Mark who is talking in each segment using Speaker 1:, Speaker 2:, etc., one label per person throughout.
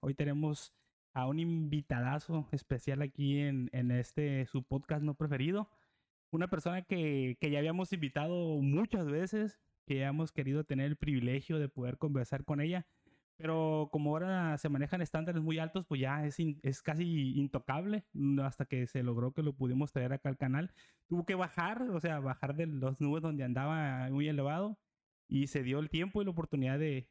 Speaker 1: Hoy tenemos a un invitadazo especial aquí en, en este su podcast no preferido. Una persona que, que ya habíamos invitado muchas veces, que ya hemos querido tener el privilegio de poder conversar con ella. Pero como ahora se manejan estándares muy altos, pues ya es, in- es casi intocable hasta que se logró que lo pudimos traer acá al canal. Tuvo que bajar, o sea, bajar de las nubes donde andaba muy elevado y se dio el tiempo y la oportunidad de,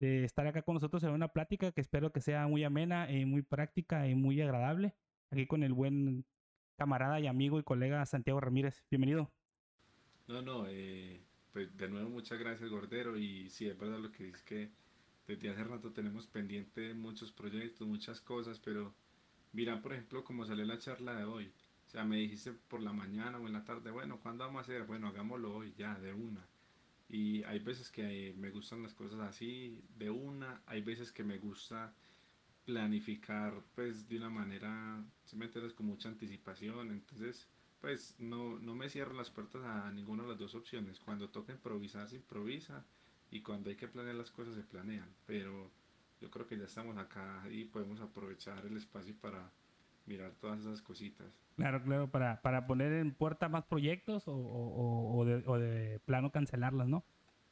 Speaker 1: de estar acá con nosotros en una plática que espero que sea muy amena y muy práctica y muy agradable. Aquí con el buen camarada y amigo y colega Santiago Ramírez. Bienvenido.
Speaker 2: No, no, eh, pues de nuevo muchas gracias Gordero y sí, es verdad lo que dices que desde hace rato tenemos pendiente muchos proyectos, muchas cosas, pero mira por ejemplo cómo salió la charla de hoy. O sea, me dijiste por la mañana o en la tarde, bueno, ¿cuándo vamos a hacer? Bueno, hagámoslo hoy, ya, de una. Y hay veces que me gustan las cosas así, de una, hay veces que me gusta planificar pues de una manera, si me entiendes, con mucha anticipación, entonces pues no, no me cierro las puertas a ninguna de las dos opciones. Cuando toca improvisar, se improvisa y cuando hay que planear las cosas, se planean. Pero yo creo que ya estamos acá y podemos aprovechar el espacio para mirar todas esas cositas.
Speaker 1: Claro, claro, para, para poner en puerta más proyectos o, o- de, o de plano cancelarlas, ¿no?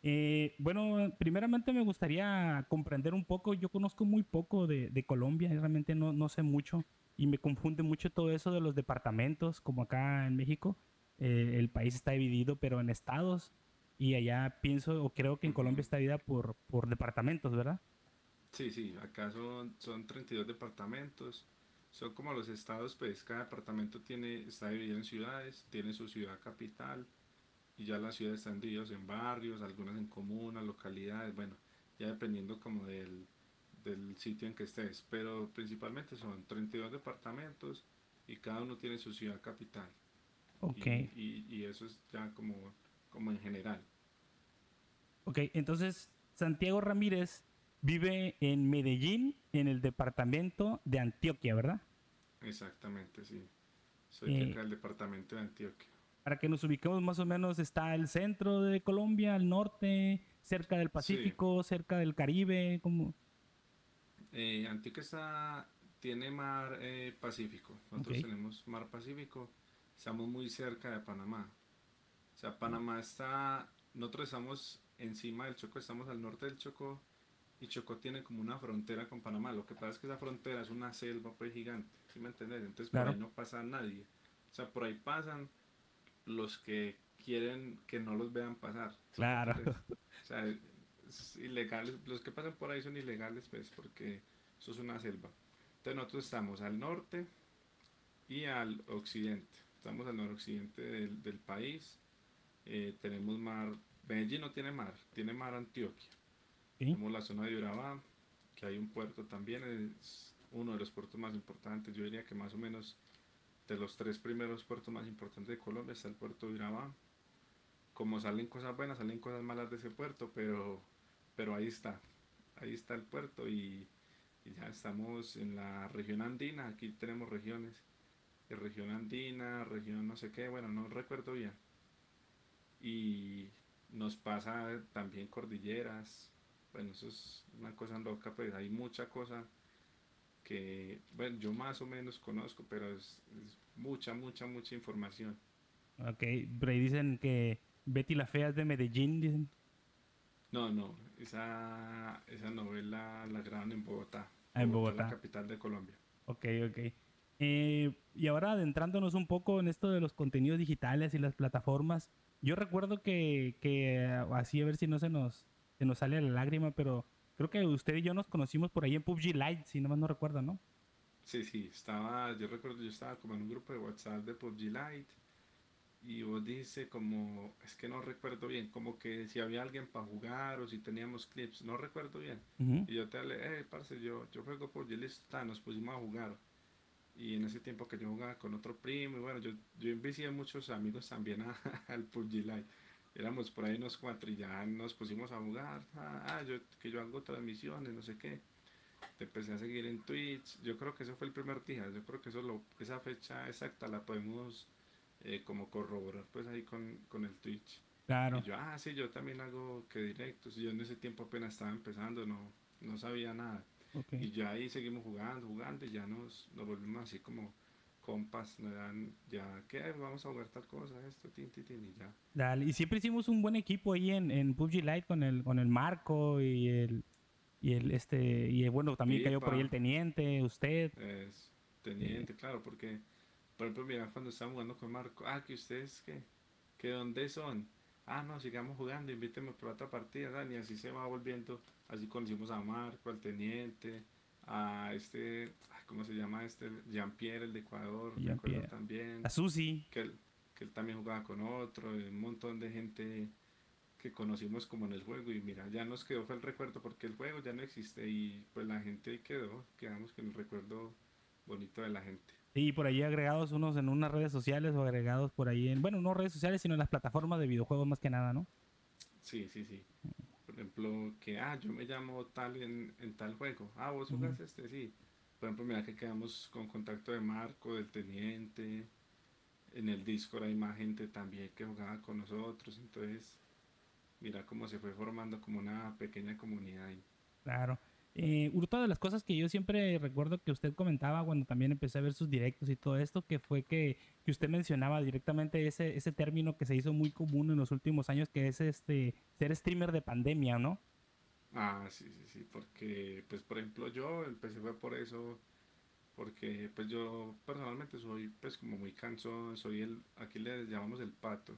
Speaker 1: Eh, bueno, primeramente me gustaría comprender un poco, yo conozco muy poco de, de Colombia, realmente no, no sé mucho y me confunde mucho todo eso de los departamentos, como acá en México, eh, el país está dividido pero en estados y allá pienso o creo que en Colombia está dividida por, por departamentos, ¿verdad?
Speaker 2: Sí, sí, acá son, son 32 departamentos. Son como los estados, pues cada departamento tiene, está dividido en ciudades, tiene su ciudad capital y ya las ciudades están divididas en barrios, algunas en comunas, localidades, bueno, ya dependiendo como del, del sitio en que estés. Pero principalmente son 32 departamentos y cada uno tiene su ciudad capital.
Speaker 1: Ok.
Speaker 2: Y, y- y eso es ya como, como en general.
Speaker 1: Ok, entonces Santiago Ramírez vive en Medellín, en el departamento de Antioquia, ¿verdad?
Speaker 2: Exactamente, sí. Soy
Speaker 1: Eh,
Speaker 2: acá del departamento de Antioquia.
Speaker 1: Para que nos ubiquemos más o menos, está el centro de Colombia, al norte, cerca del Pacífico, cerca del Caribe, como...
Speaker 2: Eh, Antioquia está, tiene mar eh, Pacífico. Nosotros tenemos mar Pacífico. Estamos muy cerca de Panamá. O sea, Panamá está. Nosotros estamos encima del Chocó, estamos al norte del Chocó. Y Chocó tiene como una frontera con Panamá. Lo que pasa es que esa frontera es una selva pues gigante. ¿Sí me entendés? Entonces
Speaker 1: Claro.
Speaker 2: por ahí no pasa nadie. O sea, por ahí pasan los que quieren que no los vean pasar. ¿Sí me
Speaker 1: Claro.
Speaker 2: O sea, es ilegales, los que pasan por ahí son ilegales, pues, porque eso es una selva. Entonces nosotros estamos al norte y al occidente. Estamos al noroccidente del, del país. Eh, tenemos mar. Medellín no tiene mar, tiene mar Antioquia. Tenemos la zona de Urabá, que hay un puerto también, es uno de los puertos más importantes. Yo diría que más o menos de los tres primeros puertos más importantes de Colombia está el puerto de Urabá. Como salen cosas buenas, salen cosas malas de ese puerto, pero, pero ahí está. Ahí está el puerto y, y ya estamos en la región andina. Aquí tenemos regiones. de región andina, región no sé qué, bueno, no recuerdo bien. Y nos pasa también cordilleras. Bueno, eso es una cosa loca, pues hay mucha cosa que, bueno, yo más o menos conozco, pero es, es mucha, mucha, mucha información.
Speaker 1: Ok, por ahí dicen que Betty la Fea es de Medellín, dicen.
Speaker 2: No, no, esa, esa novela la graban en Bogotá.
Speaker 1: Ah, en
Speaker 2: la
Speaker 1: Bogotá.
Speaker 2: capital de Colombia.
Speaker 1: Ok, ok. Eh, y ahora adentrándonos un poco en esto de los contenidos digitales y las plataformas, yo recuerdo que, que así a ver si no se nos, se nos sale la lágrima, pero creo que usted y yo nos conocimos por ahí en PUBG Lite, si no más no recuerdo, ¿no?
Speaker 2: Sí, sí, estaba, yo recuerdo, yo estaba como en un grupo de WhatsApp de PUBG Lite y vos dice como, es que no recuerdo bien, como que si había alguien para jugar o si teníamos clips, no recuerdo bien.
Speaker 1: Ujú.
Speaker 2: Y yo te hablé, eh, parce, yo, yo juego PUBG, listo, nos pusimos a jugar. Y en ese tiempo que yo jugaba con otro primo, y bueno, yo, yo invité a muchos amigos también a- al PUBG Lite. Éramos por ahí unos cuatro y ya nos pusimos a jugar. Ah, ah, yo, que yo hago transmisiones, no sé qué. Te empecé a seguir en Twitch. Yo creo que eso fue el primer día. Yo creo que eso lo, esa fecha exacta la podemos eh, como corroborar pues ahí con, con el Twitch.
Speaker 1: Claro.
Speaker 2: Y yo, ah, sí, yo también hago que directos. Yo en ese tiempo apenas estaba empezando, no, no sabía nada. Y ya ahí seguimos jugando, jugando y ya nos, nos volvimos así como compas, nos dan, ya, ¿qué? Vamos a jugar tal cosa, esto, tin, tin, tin, y ya.
Speaker 1: Dale, y siempre hicimos un buen equipo ahí en, en PUBG Lite con el, con el Marco y el, y el, este, y bueno, también cayó por ahí el teniente, usted.
Speaker 2: Es, teniente, claro, porque, por ejemplo, mira, cuando estábamos jugando con Marco, ah, que ustedes, ¿qué? ¿Que dónde son? Ah, no, sigamos jugando, invítenme por otra partida, y así se va volviendo, así conocimos a Marco, al teniente, a este, ¿cómo se llama este? Jean-Pierre, el de Ecuador, Jean-Pierre también.
Speaker 1: A Susi.
Speaker 2: Que él, que él también jugaba con otro, un montón de gente que conocimos como en el juego y mira, ya nos quedó fue el recuerdo porque el juego ya no existe y pues la gente quedó, quedamos con el recuerdo bonito de la gente.
Speaker 1: Y por ahí agregados unos en unas redes sociales o agregados por ahí en, bueno, no redes sociales, sino en las plataformas de videojuegos más que nada, ¿no?
Speaker 2: Sí, sí, sí. Por ejemplo, que, ah, yo me llamo tal en, en tal juego. Ah, vos jugás este, sí. Por ejemplo, mira que quedamos con contacto de Marco, del teniente. En el Discord hay más gente también que jugaba con nosotros. Entonces, mira cómo se fue formando como una pequeña comunidad.
Speaker 1: Claro. Eh, una de las cosas que yo siempre recuerdo que usted comentaba cuando también empecé a ver sus directos y todo esto, que fue que, que usted mencionaba directamente ese, ese término que se hizo muy común en los últimos años, que es este ser streamer de pandemia, ¿no?
Speaker 2: Ah, sí, sí, sí, porque, pues, por ejemplo, yo empecé fue por eso, porque, pues, yo personalmente soy, pues, como muy cansón, soy el, aquí le llamamos el pato,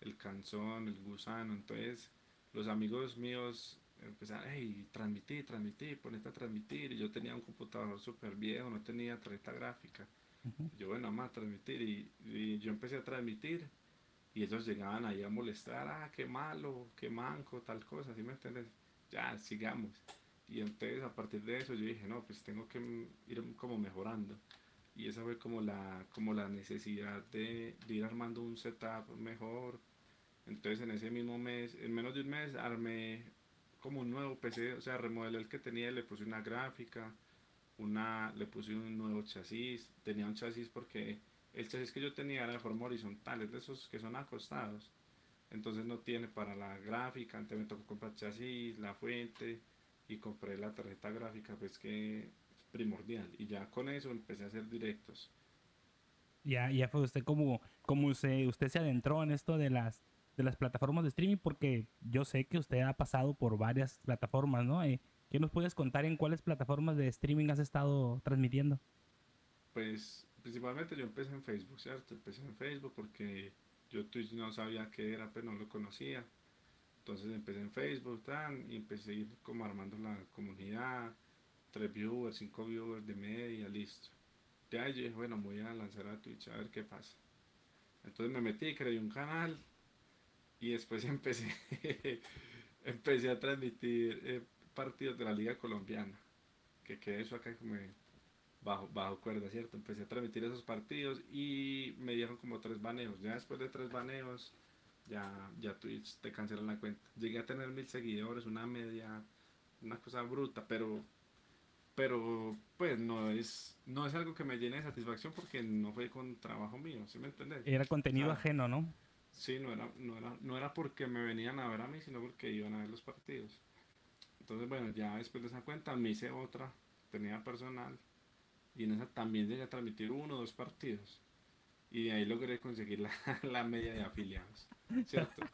Speaker 2: el cansón, el gusano, entonces, los amigos míos empezaron, hey, transmitir, transmitir, ponete a transmitir. Y yo tenía un computador súper viejo, no tenía tarjeta gráfica. Yo, bueno, a transmitir. Y, yo empecé a transmitir. Y ellos llegaban ahí a molestar, ah, qué malo, qué manco, tal cosa, ¿sí me entiendes? Ya, sigamos. Y entonces a partir de eso yo dije, no, pues tengo que ir como mejorando. Y esa fue como la, como la necesidad de, ir armando un setup mejor. Entonces en ese mismo mes, en menos de un mes, armé como un nuevo PC, o sea, remodelé el que tenía, le puse una gráfica, una, le puse un nuevo chasis, tenía un chasis porque el chasis que yo tenía era de forma horizontal, es de esos que son acostados, entonces no tiene para la gráfica, antes me tocó comprar chasis, la fuente y compré la tarjeta gráfica, pues que es primordial, y ya con eso empecé a hacer directos.
Speaker 1: Ya, ya fue usted como, como usted, usted se adentró en esto de las de las plataformas de streaming porque yo sé que usted ha pasado por varias plataformas, ¿no? Eh, ¿Qué nos puedes contar en cuáles plataformas de streaming has estado transmitiendo?
Speaker 2: Pues principalmente yo empecé en Facebook, ¿cierto? Empecé en Facebook porque yo Twitch no sabía qué era, pero no lo conocía. Entonces empecé en Facebook tan, y empecé a ir como armando la comunidad, tres viewers, cinco viewers de media, listo. Ya dije, bueno, voy a lanzar a Twitch a ver qué pasa. Entonces me metí, creé un canal y después empecé, empecé a transmitir eh, partidos de la Liga Colombiana, que quedé eso acá como bajo, bajo cuerda, ¿cierto? Empecé a transmitir esos partidos y me dieron como tres baneos. Ya después de tres baneos, ya, ya Twitch te cancelan la cuenta. Llegué a tener mil seguidores, una media, una cosa bruta, pero pero pues no es no es algo que me llene de satisfacción porque no fue con trabajo mío, ¿sí me entiendes?
Speaker 1: Era contenido ajeno, ¿no?
Speaker 2: Sí, no era, no, era, no era porque me venían a ver a mí, sino porque iban a ver los partidos. Entonces, bueno, ya después de esa cuenta me hice otra, tenía personal, y en esa también llegué a transmitir uno o dos partidos. Y de ahí logré conseguir la, la media de afiliados, ¿cierto?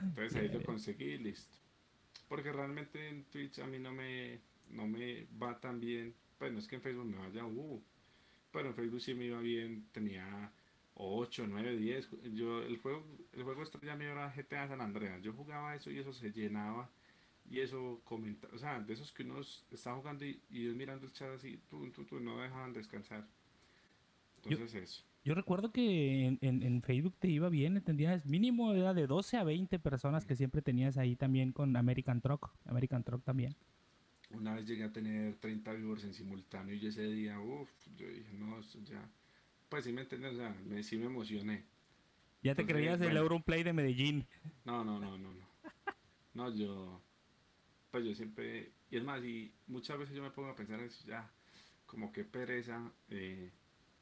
Speaker 2: Entonces ahí lo conseguí listo. Porque realmente en Twitch a mí no me, no me va tan bien. Pues no es que en Facebook me vaya, uh, pero en Facebook sí me iba bien, tenía 8, 9, 10. Yo, el juego, el juego estrella mío era GTA San Andreas. Yo jugaba eso y eso se llenaba. Y eso comenta, o sea, de esos que uno está jugando y, y mirando el chat así, tú, tú, tú, no dejaban descansar. Entonces
Speaker 1: yo,
Speaker 2: eso.
Speaker 1: Yo recuerdo que en, en, en, Facebook te iba bien, entendías, mínimo era de 12 a 20 personas que siempre tenías ahí también con American Truck, American Truck también.
Speaker 2: Una vez llegué a tener 30 viewers en simultáneo y ese día, uff, yo dije, no, esto ya pues sí me entiendes, o sea, me, sí me emocioné.
Speaker 1: Ya te creías el Europlay de Medellín.
Speaker 2: No, no, no, no, no. No, yo, pues yo siempre, y es más, y muchas veces yo me pongo a pensar en eso, ya, como que pereza, eh,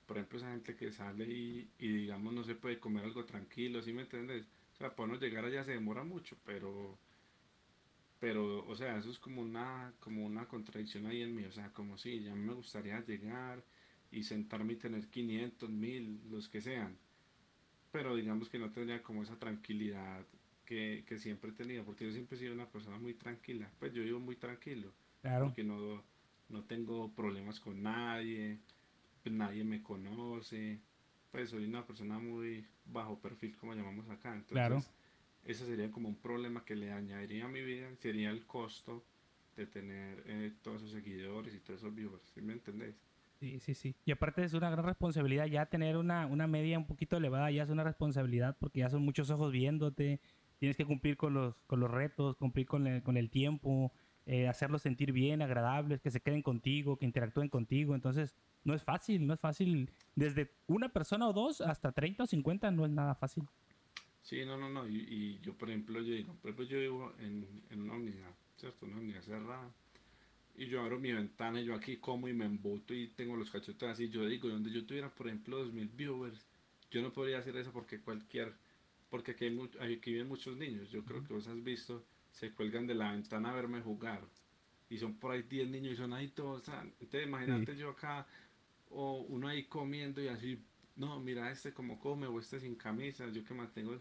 Speaker 2: por ejemplo, esa gente que sale y, digamos no se puede comer algo tranquilo, ¿sí me entiendes? O sea, para no llegar allá se demora mucho, pero pero, o sea, eso es como una, como una contradicción ahí en mí, o sea, como si ya me gustaría llegar y sentarme y tener 500, 1000, los que sean, pero digamos que no tendría como esa tranquilidad que, que siempre he tenido, porque yo siempre he sido una persona muy tranquila, pues yo vivo muy tranquilo,
Speaker 1: Claro.
Speaker 2: porque no, no tengo problemas con nadie, pues nadie me conoce, pues soy una persona muy bajo perfil, como llamamos acá, entonces
Speaker 1: Claro.
Speaker 2: ese sería como un problema que le añadiría a mi vida, sería el costo de tener eh, todos esos seguidores y todos esos viewers, ¿sí me entendés?
Speaker 1: Sí, sí, sí. Y aparte es una gran responsabilidad ya tener una, una media un poquito elevada, ya es una responsabilidad porque ya son muchos ojos viéndote, tienes que cumplir con los, con los retos, cumplir con el, con el tiempo, eh, hacerlos sentir bien, agradables, que se queden contigo, que interactúen contigo. Entonces, no es fácil, no es fácil. Desde una persona o dos hasta 30 o 50 no es nada fácil.
Speaker 2: Sí, no, no, no, y, y yo por ejemplo, yo digo, por ejemplo, yo vivo en, en una unidad, ¿cierto? Una unidad cerrada, y yo abro mi ventana y yo aquí como y me embuto y tengo los cachetes así, yo digo, donde yo tuviera, por ejemplo, 2000 viewers, yo no podría hacer eso porque cualquier, porque aquí, hay aquí viven muchos niños, yo creo que vos has visto, se cuelgan de la ventana a verme jugar, y son por ahí 10 niños y son ahí todos, entonces imagínate yo acá, o uno ahí comiendo y así, no, mira este como come, o este sin camisa, yo que mantengo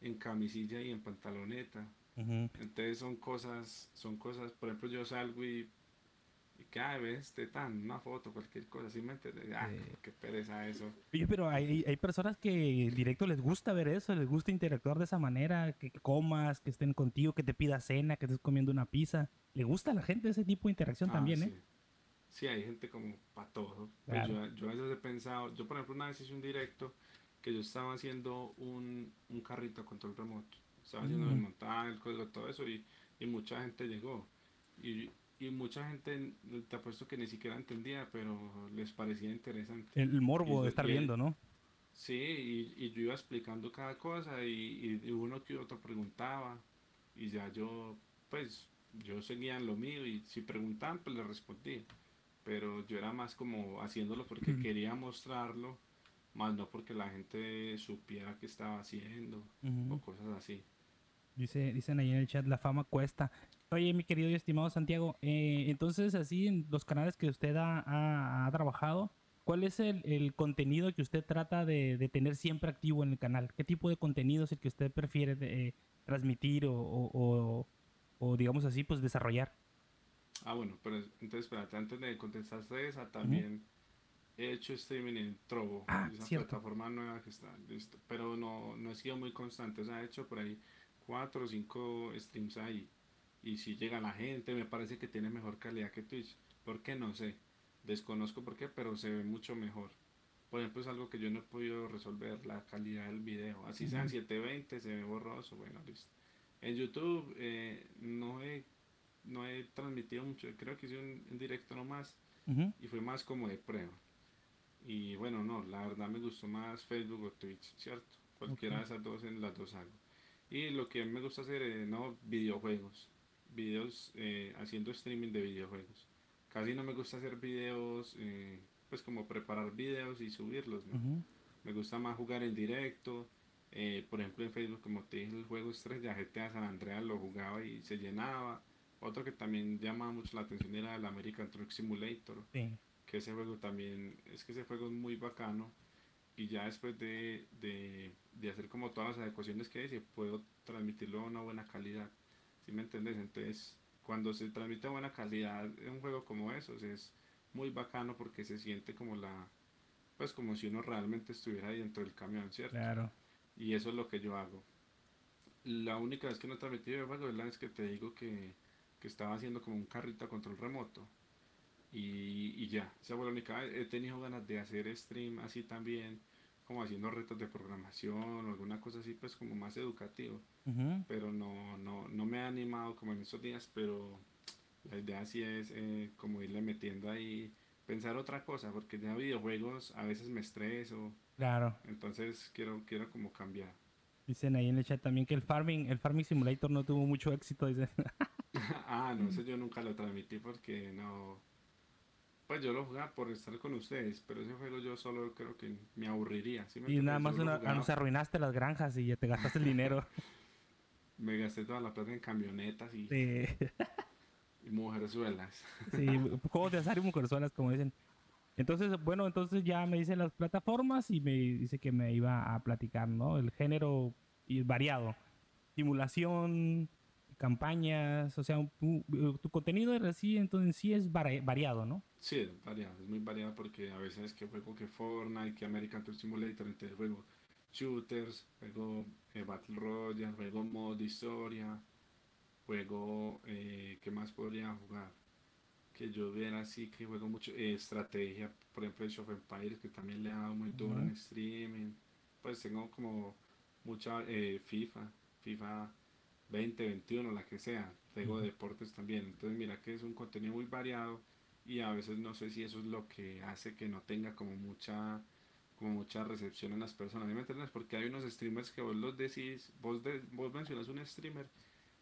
Speaker 2: en camisilla y en pantaloneta. Entonces son cosas, son cosas, por ejemplo yo salgo y que, ay, ves, este tan, una foto, cualquier cosa, ¿sí me entiendes? Ah,
Speaker 1: Sí.
Speaker 2: qué pereza eso.
Speaker 1: Oye, pero hay, hay personas que directo les gusta ver eso, les gusta interactuar de esa manera, que, comas, que estén contigo, que te pidas cena, que estés comiendo una pizza. Le gusta a la gente ese tipo de interacción
Speaker 2: Ah,
Speaker 1: también,
Speaker 2: sí.
Speaker 1: ¿eh?
Speaker 2: Sí, hay gente como para todo. Pues
Speaker 1: Claro.
Speaker 2: yo, yo a veces he pensado, yo por ejemplo una vez hice un directo que yo estaba haciendo un, un carrito a control remoto. Estaba haciendo
Speaker 1: Mm.
Speaker 2: el montaje, el código, todo eso y, y mucha gente llegó. Y, y mucha gente, te apuesto que ni siquiera entendía, pero les parecía interesante.
Speaker 1: El, morbo
Speaker 2: Y-
Speaker 1: de estar viendo, ¿no?
Speaker 2: Sí, y, y yo iba explicando cada cosa y, y uno que otro preguntaba y ya yo, pues, yo seguía en lo mío y si preguntaban, pues les respondí. Pero yo era más como haciéndolo porque
Speaker 1: Ujú.
Speaker 2: quería mostrarlo, más no porque la gente supiera qué estaba haciendo o cosas así.
Speaker 1: Dice, dicen ahí en el chat, la fama cuesta. Oye, mi querido y estimado Santiago, eh, entonces así en los canales que usted ha, ha- ha trabajado, ¿cuál es el, el contenido que usted trata de, de tener siempre activo en el canal? ¿Qué tipo de contenido es el que usted prefiere de, eh, transmitir o, o- o- o, digamos así, pues desarrollar?
Speaker 2: Ah, bueno, pero entonces espérate, antes de contestarte esa, también he hecho streaming en Trovo,
Speaker 1: Ah,
Speaker 2: esa
Speaker 1: cierto.
Speaker 2: plataforma nueva que está, listo, pero no, no he sido muy constante, o sea, he hecho por ahí cuatro o cinco streams ahí, y si llega la gente, me parece que tiene mejor calidad que Twitch, ¿por qué? No sé, desconozco por qué, pero se ve mucho mejor. Por ejemplo, es algo que yo no he podido resolver, la calidad del video, así sean
Speaker 1: Ujú.
Speaker 2: 720, se ve borroso, bueno, listo. En YouTube eh, no he no he transmitido mucho, creo que hice un, un directo nomás y fue más como de prueba. Y bueno, no, la verdad me gustó más Facebook o Twitch, ¿cierto? Cualquiera de esas dos en las dos hago. Y lo que me gusta hacer es, no, videojuegos, videos eh, haciendo streaming de videojuegos. Casi no me gusta hacer videos, eh, pues como preparar videos y subirlos, ¿no? Me gusta más jugar en directo. eh, por ejemplo, en Facebook, como te dije, el juego estrella GTA San Andreas lo jugaba y se llenaba. Otro que también llamaba mucho la atención era el American Truck Simulator,
Speaker 1: Sí.
Speaker 2: que ese juego también, es que ese juego es muy bacano. Y ya después de, de, de hacer como todas las adecuaciones que hice, puedo transmitirlo a una buena calidad. ¿Sí me entiendes? Entonces, cuando se transmite buena calidad en un juego como esos, es muy bacano porque se siente como la, pues como si uno realmente estuviera ahí dentro del camión, ¿cierto?
Speaker 1: Claro.
Speaker 2: Y eso es lo que yo hago. La única vez que no he transmitido el juego es la vez que te digo que, que estaba haciendo como un carrito a control remoto. Y, y ya, esa fue la única vez. He tenido ganas de hacer stream así también, como haciendo retos de programación o alguna cosa así, pues como más educativo. Pero no, no, no me ha animado como en estos días, pero la idea sí es eh, como irle metiendo ahí, pensar otra cosa, porque ya videojuegos a veces me estreso,
Speaker 1: Claro.
Speaker 2: entonces quiero, quiero como cambiar.
Speaker 1: Dicen ahí en el chat también que el farming, el farming simulator no tuvo mucho éxito. Dicen.
Speaker 2: ah, no, eso yo nunca lo transmití porque no. Pues yo lo jugaba por estar con ustedes, pero ese juego yo solo creo que me aburriría. ¿sí me
Speaker 1: y nada más una- ah, nos arruinaste las granjas y ya te gastaste el dinero.
Speaker 2: me gasté toda la plata en camionetas y,
Speaker 1: Sí.
Speaker 2: y mujerzuelas.
Speaker 1: Sí, juegos de azar y mujerzuelas, como dicen. Entonces, bueno, entonces ya me dice las plataformas y me dice que me iba a platicar, ¿no? El género variado. Simulación, campañas, o sea, un- tu contenido en sí, entonces en sí es vari- variado, ¿no?
Speaker 2: Sí, es variado, es muy variado porque a veces que juego que Fortnite, que American Tour Simulator, entonces juego shooters, juego eh, Battle Royale, juego modo de historia, juego, eh, ¿qué más podría jugar? Que yo viera así que juego mucho eh, estrategia, por ejemplo Age of Empires, que también le he dado muy duro en streaming, pues tengo como mucha eh, FIFA, FIFA 20, 21, la que sea, tengo deportes también, entonces mira que es un contenido muy variado y a veces no sé si eso es lo que hace que no tenga como mucha como mucha recepción en las personas, ¿sí me entiendes? Porque hay unos streamers que vos los decís, vos, de- vos mencionas un streamer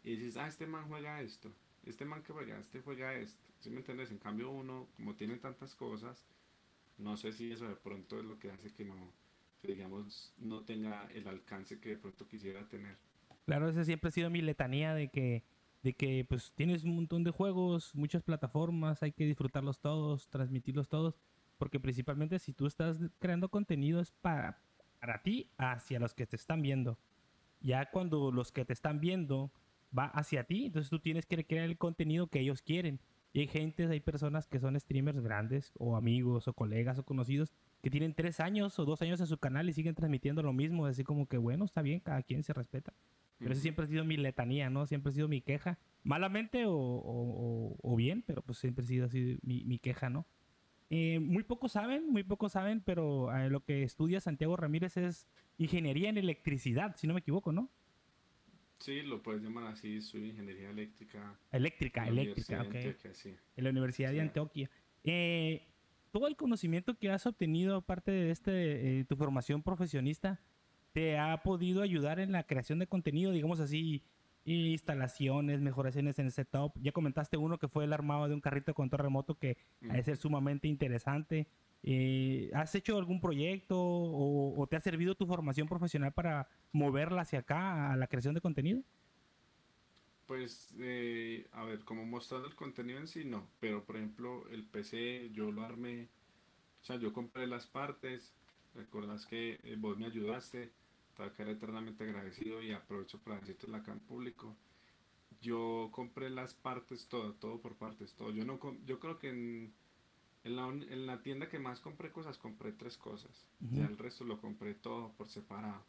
Speaker 2: y dices, ah, este man juega esto, este man que juega, este juega esto, ¿sí me entiendes? En cambio uno, como tiene tantas cosas, no sé si eso de pronto es lo que hace que no, que digamos, no tenga el alcance que de pronto quisiera tener.
Speaker 1: Claro, esa siempre ha sido mi letanía de que, de que pues tienes un montón de juegos, muchas plataformas, hay que disfrutarlos todos, transmitirlos todos, porque principalmente si tú estás creando contenido es para, para ti, hacia los que te están viendo. Ya cuando los que te están viendo va hacia ti, entonces tú tienes que crear el contenido que ellos quieren. Y hay gente, hay personas que son streamers grandes, o amigos, o colegas, o conocidos, que tienen tres años o dos años en su canal y siguen transmitiendo lo mismo, así como que bueno, está bien, cada quien se respeta. Pero
Speaker 2: Ujú.
Speaker 1: siempre ha sido mi letanía, ¿no? Siempre ha sido mi queja. Malamente o, o- o- bien, pero pues siempre ha sido así mi, mi queja, ¿no? Eh, muy pocos saben, muy pocos saben, pero eh, lo que estudia Santiago Ramírez es ingeniería en electricidad, si no me equivoco, ¿no?
Speaker 2: Sí, lo puedes llamar así, soy ingeniería eléctrica.
Speaker 1: Eléctrica, eléctrica,
Speaker 2: de
Speaker 1: ok.
Speaker 2: Antioquia, sí.
Speaker 1: En la Universidad de
Speaker 2: Sí.
Speaker 1: Antioquia. Eh, todo el conocimiento que has obtenido, aparte de este, eh, tu formación profesionista, te ha podido ayudar en la creación de contenido, digamos así, instalaciones, mejoraciones en el setup. Ya comentaste uno que fue el armado de un carrito con control remoto que ha de ser sumamente interesante. Eh, ¿Has hecho algún proyecto o, o te ha servido tu formación profesional para moverla hacia acá a la creación de contenido?
Speaker 2: Pues, eh, a ver, como mostrando el contenido en sí, no. Pero, por ejemplo, el PC yo lo armé, o sea, yo compré las partes. Recordás que eh, vos me ayudaste, te quedar eternamente agradecido y aprovecho para decirte acá en público. Yo compré las partes, todo, todo por partes, todo. Yo no, com- yo creo que en, en la, en la tienda que más compré cosas, compré tres cosas.
Speaker 1: Ujú.
Speaker 2: Ya el resto lo compré todo por separado.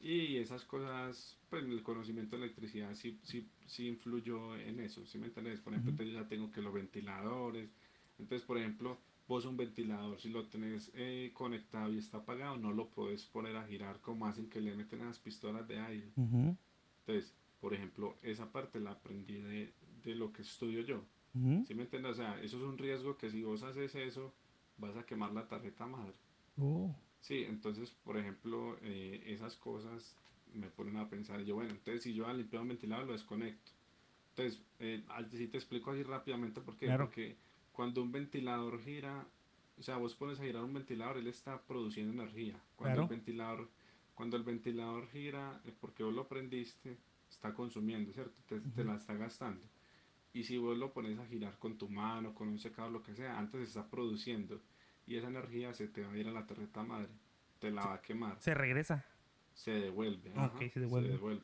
Speaker 2: Y esas cosas, pues el conocimiento de electricidad sí, sí, sí influyó en eso, ¿sí me entiendes? Por ejemplo, entonces ya tengo que los ventiladores. Entonces, por ejemplo, vos un ventilador, si lo tenés eh, conectado y está apagado, no lo puedes poner a girar como hacen que le meten las pistolas de aire. Entonces, por ejemplo, esa parte la aprendí de, de lo que estudio yo. ¿Sí me entiendes? O sea, eso es un riesgo que si vos haces eso, vas a quemar la tarjeta madre.
Speaker 1: Oh,
Speaker 2: Sí, entonces, por ejemplo, eh, esas cosas me ponen a pensar, yo, bueno, entonces si yo al limpiar un ventilador lo desconecto. Entonces, eh, si te explico así rápidamente, ¿por qué?
Speaker 1: Claro.
Speaker 2: Porque cuando un ventilador gira, o sea, vos pones a girar un ventilador, él está produciendo energía. Cuando
Speaker 1: Claro.
Speaker 2: el ventilador, cuando el ventilador gira, porque vos lo prendiste, está consumiendo, ¿cierto? Te, la está gastando. Y si vos lo pones a girar con tu mano, con un secador, lo que sea, antes está produciendo. Y esa energía se te va a ir a la tarjeta madre. Te la va a quemar.
Speaker 1: se regresa.
Speaker 2: Se devuelve.
Speaker 1: Ah,
Speaker 2: ajá,
Speaker 1: ok, se devuelve.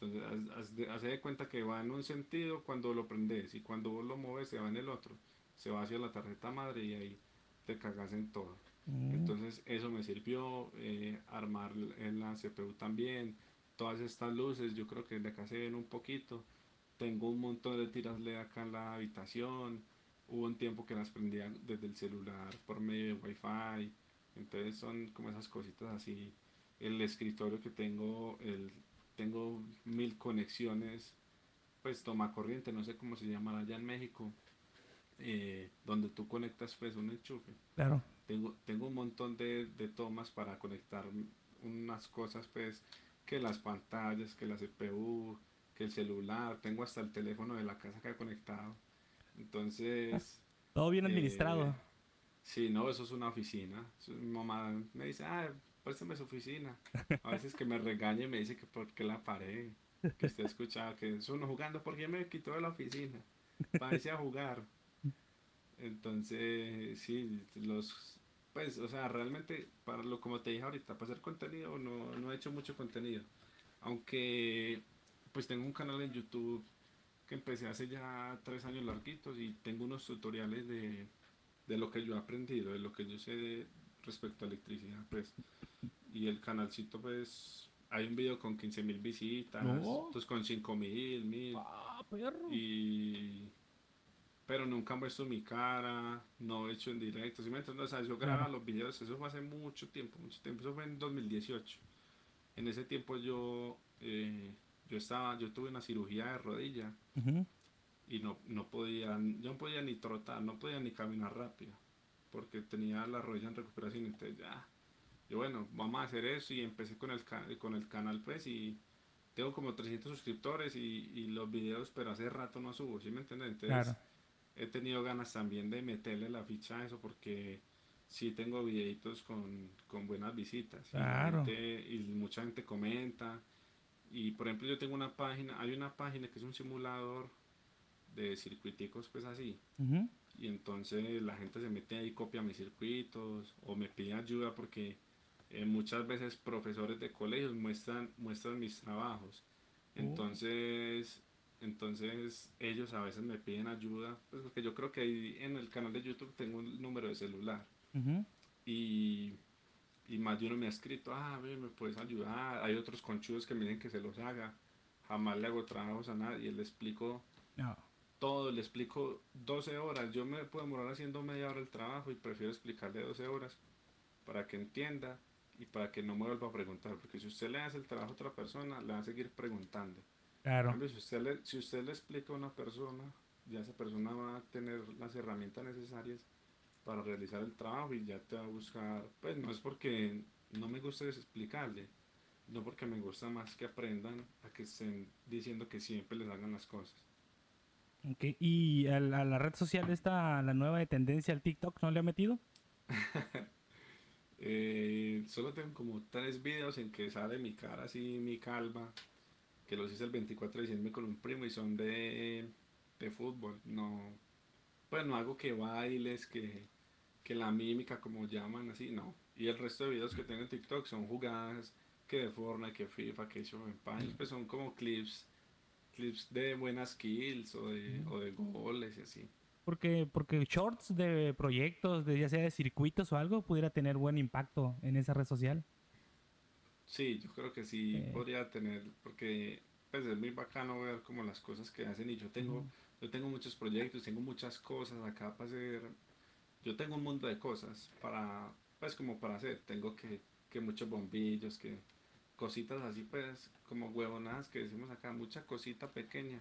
Speaker 2: Entonces, haz, haz de, haz de cuenta que va en un sentido cuando lo prendes y cuando vos lo mueves se va en el otro. Se va hacia la tarjeta madre y ahí te cagas en todo.
Speaker 1: Mm,
Speaker 2: Entonces eso me sirvió, eh, armar en la CPU también, todas estas luces, yo creo que de acá se ven un poquito, tengo un montón de tiras LED acá en la habitación, hubo un tiempo que las prendía desde el celular por medio de wifi, entonces son como esas cositas así, el escritorio que tengo, el, tengo mil conexiones, pues toma corriente, no sé cómo se llamará allá en México, eh, donde tú conectas pues un enchufe.
Speaker 1: claro.
Speaker 2: Tengo, tengo un montón de, de tomas para conectar unas cosas, pues, que las pantallas, que la CPU, que el celular, tengo hasta el teléfono de la casa acá conectado. Entonces,
Speaker 1: Todo bien
Speaker 2: eh,
Speaker 1: administrado.
Speaker 2: sí, no, eso es una oficina. Mi mamá me dice, ah, préstame su oficina. A veces que me regaña y me dice que por qué la paré. que usted escuchaba que es uno jugando porque me quitó de la oficina para irse a jugar. Entonces, sí, los, pues, o sea, realmente, para lo como te dije ahorita, para hacer contenido no, no he hecho mucho contenido. Aunque, pues tengo un canal en YouTube que empecé hace ya tres años larguitos y tengo unos tutoriales de, de lo que yo he aprendido, de lo que yo sé respecto a electricidad, pues. Y el canalcito, pues, hay un video con 15 mil visitas, otros con 5 mil, mil.
Speaker 1: Ah, perro.
Speaker 2: Y pero nunca han puesto mi cara, no he hecho en directo, ¿sí me entiendes? O sea, yo grababa los videos, eso fue hace mucho tiempo, mucho tiempo, eso fue en 2018. En ese tiempo yo, eh, yo estaba, yo tuve una cirugía de rodilla y no, no podía, yo no podía ni trotar, no podía ni caminar rápido, porque tenía la rodilla en recuperación, entonces ya, yo bueno, vamos a hacer eso y empecé con el, con el canal pues y tengo como 300 suscriptores y, y los videos, pero hace rato no subo, ¿sí me entiendes? Entonces, he tenido ganas también de meterle la ficha a eso porque sí tengo videitos con, con buenas visitas.
Speaker 1: Claro.
Speaker 2: Y, mucha gente comenta. Y por ejemplo yo tengo una página, hay una página que es un simulador de circuiticos pues así. Y entonces la gente se mete ahí, copia mis circuitos o me pide ayuda porque eh, muchas veces profesores de colegios muestran, muestran mis trabajos. Oh. Entonces entonces ellos a veces me piden ayuda, pues porque yo creo que ahí en el canal de YouTube tengo un número de celular. y, y más de uno me ha escrito, ah, me puedes ayudar. Hay otros conchudos que me dicen que se los haga. Jamás le hago trabajos a nadie. Le explico todo, le explico 12 horas. Yo me puedo demorar haciendo media hora el trabajo y prefiero explicarle 12 horas para que entienda y para que no me vuelva a preguntar. Porque si usted le hace el trabajo a otra persona, le va a seguir preguntando.
Speaker 1: Claro.
Speaker 2: si, usted le, si usted le explica a una persona, ya esa persona va a tener las herramientas necesarias para realizar el trabajo y ya te va a buscar, pues no es porque no me guste explicarle, no porque me gusta más que aprendan a que estén diciendo que siempre les hagan las cosas.
Speaker 1: ¿Y a la, red social esta, la nueva de tendencia, al TikTok, no le ha metido?
Speaker 2: eh, solo tengo como tres videos en que sale mi cara así, mi calva, que los hice el 24 de diciembre con un primo y son de, de fútbol. No, pues no hago que bailes, que, que la mímica, como llaman, así, no. Y el resto de videos que tengo en TikTok son jugadas, que de Fortnite, que FIFA, que Show Empires, pues son como clips, clips de buenas kills o de, o de goles y así.
Speaker 1: Porque, porque shorts de proyectos, de ya sea de circuitos o algo, pudiera tener buen impacto en esa red social.
Speaker 2: Sí, yo creo que sí podría tener, porque pues es muy bacano ver como las cosas que hacen y yo tengo, yo tengo muchos proyectos, tengo muchas cosas acá para hacer, yo tengo un mundo de cosas para, pues como para hacer, tengo que, que muchos bombillos, que cositas así pues como huevonadas que decimos acá, mucha cosita pequeña,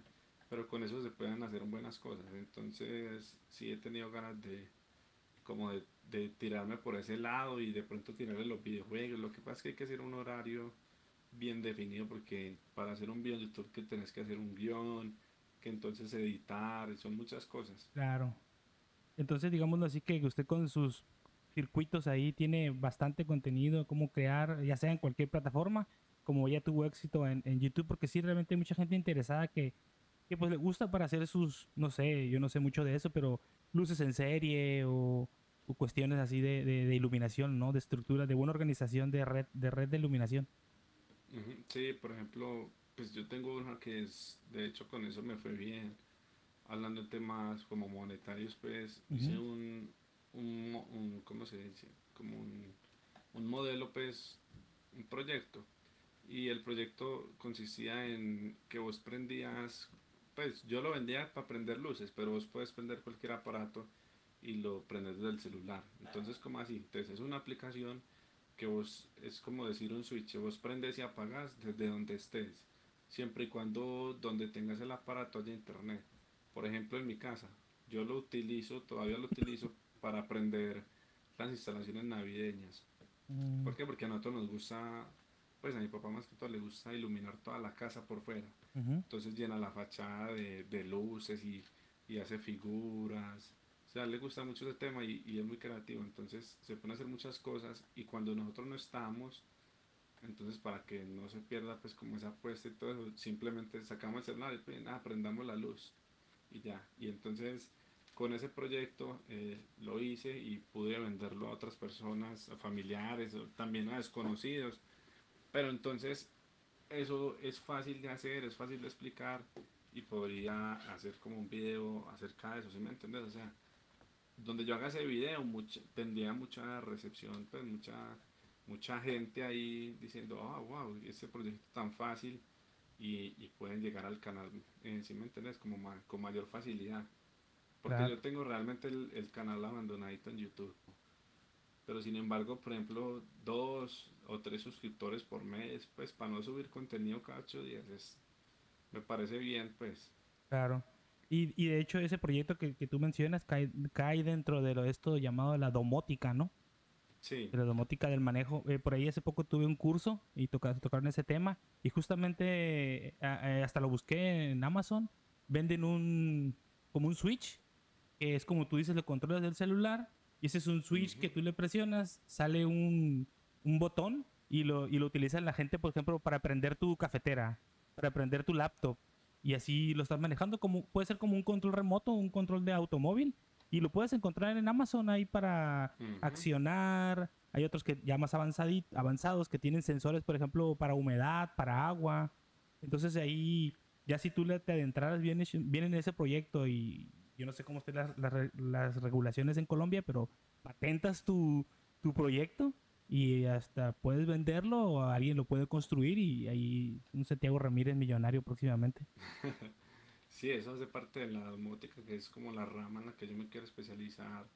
Speaker 2: pero con eso se pueden hacer buenas cosas, entonces sí he tenido ganas de como de de tirarme por ese lado y de pronto tirarle los videojuegos. Lo que pasa es que hay que hacer un horario bien definido porque para hacer un video YouTube que tenés que hacer un guion, que entonces editar, son muchas cosas.
Speaker 1: Claro. Entonces, digámoslo así, que usted con sus circuitos ahí tiene bastante contenido, cómo crear, ya sea en cualquier plataforma, como ya tuvo éxito en, en YouTube, porque sí, realmente hay mucha gente interesada que, que pues le gusta para hacer sus, no sé, yo no sé mucho de eso, pero luces en serie o cuestiones así de, de, iluminación, ¿no? De estructura, de buena organización de red, de red de iluminación.
Speaker 2: Sí, por ejemplo, pues yo tengo una que es, de hecho con eso me fue bien. Hablando de temas como monetarios, pues hice un, un, ¿cómo se dice? Como un, un modelo, pues, un proyecto. Y el proyecto consistía en que vos prendías, pues yo lo vendía para prender luces, pero vos puedes prender cualquier aparato y lo prendes desde el celular. Entonces, como así? Entonces es una aplicación que vos, es como decir un switch, vos prendes y apagas desde donde estés, siempre y cuando donde tengas el aparato haya internet. Por ejemplo, en mi casa, yo lo utilizo, todavía lo utilizo para prender las instalaciones navideñas. Mm. ¿Por qué? Porque a nosotros nos gusta, pues a mi papá más que todo le gusta iluminar toda la casa por fuera. Entonces llena la fachada de, de luces y, y hace figuras o sea, le gusta mucho ese tema y, es muy creativo, entonces se pone a hacer muchas cosas y cuando nosotros no estamos, Entonces, para que no se pierda, pues, como esa apuesta y todo eso, simplemente sacamos el celular y pues, prendamos la luz y ya. Y entonces, con ese proyecto eh, lo hice y pude venderlo a otras personas, a familiares, también a desconocidos. Pero entonces, eso es fácil de hacer, es fácil de explicar y podría hacer como un video acerca de eso, ¿sí me entiendes? O sea, donde yo haga ese video mucha, tendría mucha recepción, pues mucha, mucha gente ahí diciendo, oh, wow, ese proyecto tan fácil y, pueden llegar al canal, eh, ¿sí me entiendes? Como con mayor facilidad. Porque yo tengo realmente el, el canal abandonadito en YouTube. Pero sin embargo, por ejemplo, dos o tres suscriptores por mes, pues para no subir contenido cada ocho días, es, me parece bien, pues.
Speaker 1: Claro. Y, y de hecho ese proyecto que, que tú mencionas cae, cae, dentro de lo, esto llamado la domótica, ¿no?
Speaker 2: Sí.
Speaker 1: De la domótica del manejo. Eh, por ahí hace poco tuve un curso y toca, tocaron ese tema y justamente eh, hasta lo busqué en Amazon. Venden un como un switch que es como tú dices, lo controlas del celular y ese es un switch uh -huh. que tú le presionas, sale un, un botón y lo, y lo utiliza la gente, por ejemplo, para prender tu cafetera, para prender tu laptop y así lo estás manejando como puede ser como un control remoto, un control de automóvil y lo puedes encontrar en Amazon ahí para uh -huh. accionar. Hay otros que ya más avanzados que tienen sensores, por ejemplo, para humedad, para agua. Entonces ahí ya si tú te adentraras bien, bien en ese proyecto y yo no sé cómo estén las, las, las, regulaciones en Colombia, pero patentas tu, tu, proyecto y hasta puedes venderlo o alguien lo puede construir y ahí un Santiago Ramírez millonario próximamente.
Speaker 2: sí, eso hace parte de la domótica, que es como la rama en la que yo me quiero especializar,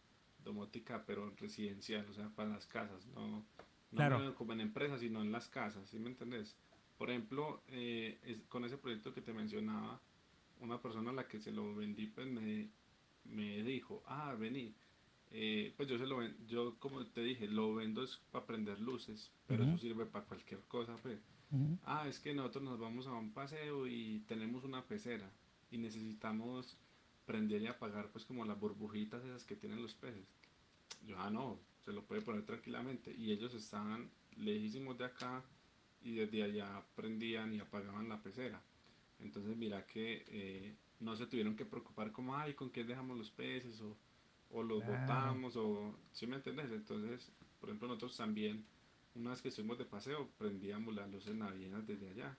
Speaker 2: domótica, pero residencial, o sea, para las casas, no, no
Speaker 1: claro.
Speaker 2: como en empresas, sino en las casas, ¿sí me entendés? Por ejemplo, eh, es, con ese proyecto que te mencionaba, una persona a la que se lo vendí, pues me, me dijo, ah, vení, eh, pues yo se lo ven, yo como te dije, lo vendo es para prender luces, pero uh -huh. eso sirve para cualquier cosa, pues. Uh -huh. Ah, es que nosotros nos vamos a un paseo y tenemos una pecera y necesitamos prender y apagar pues como las burbujitas esas que tienen los peces. Yo, ah, no, se lo puede poner tranquilamente. Y ellos estaban lejísimos de acá y desde allá prendían y apagaban la pecera. Entonces mira que eh, no se tuvieron que preocupar como, ay, ¿con qué dejamos los peces? O, o los claro. botamos, o, ¿sí me entiendes? Entonces, por ejemplo, nosotros también, una vez que estuvimos de paseo, prendíamos las luces navideñas desde allá.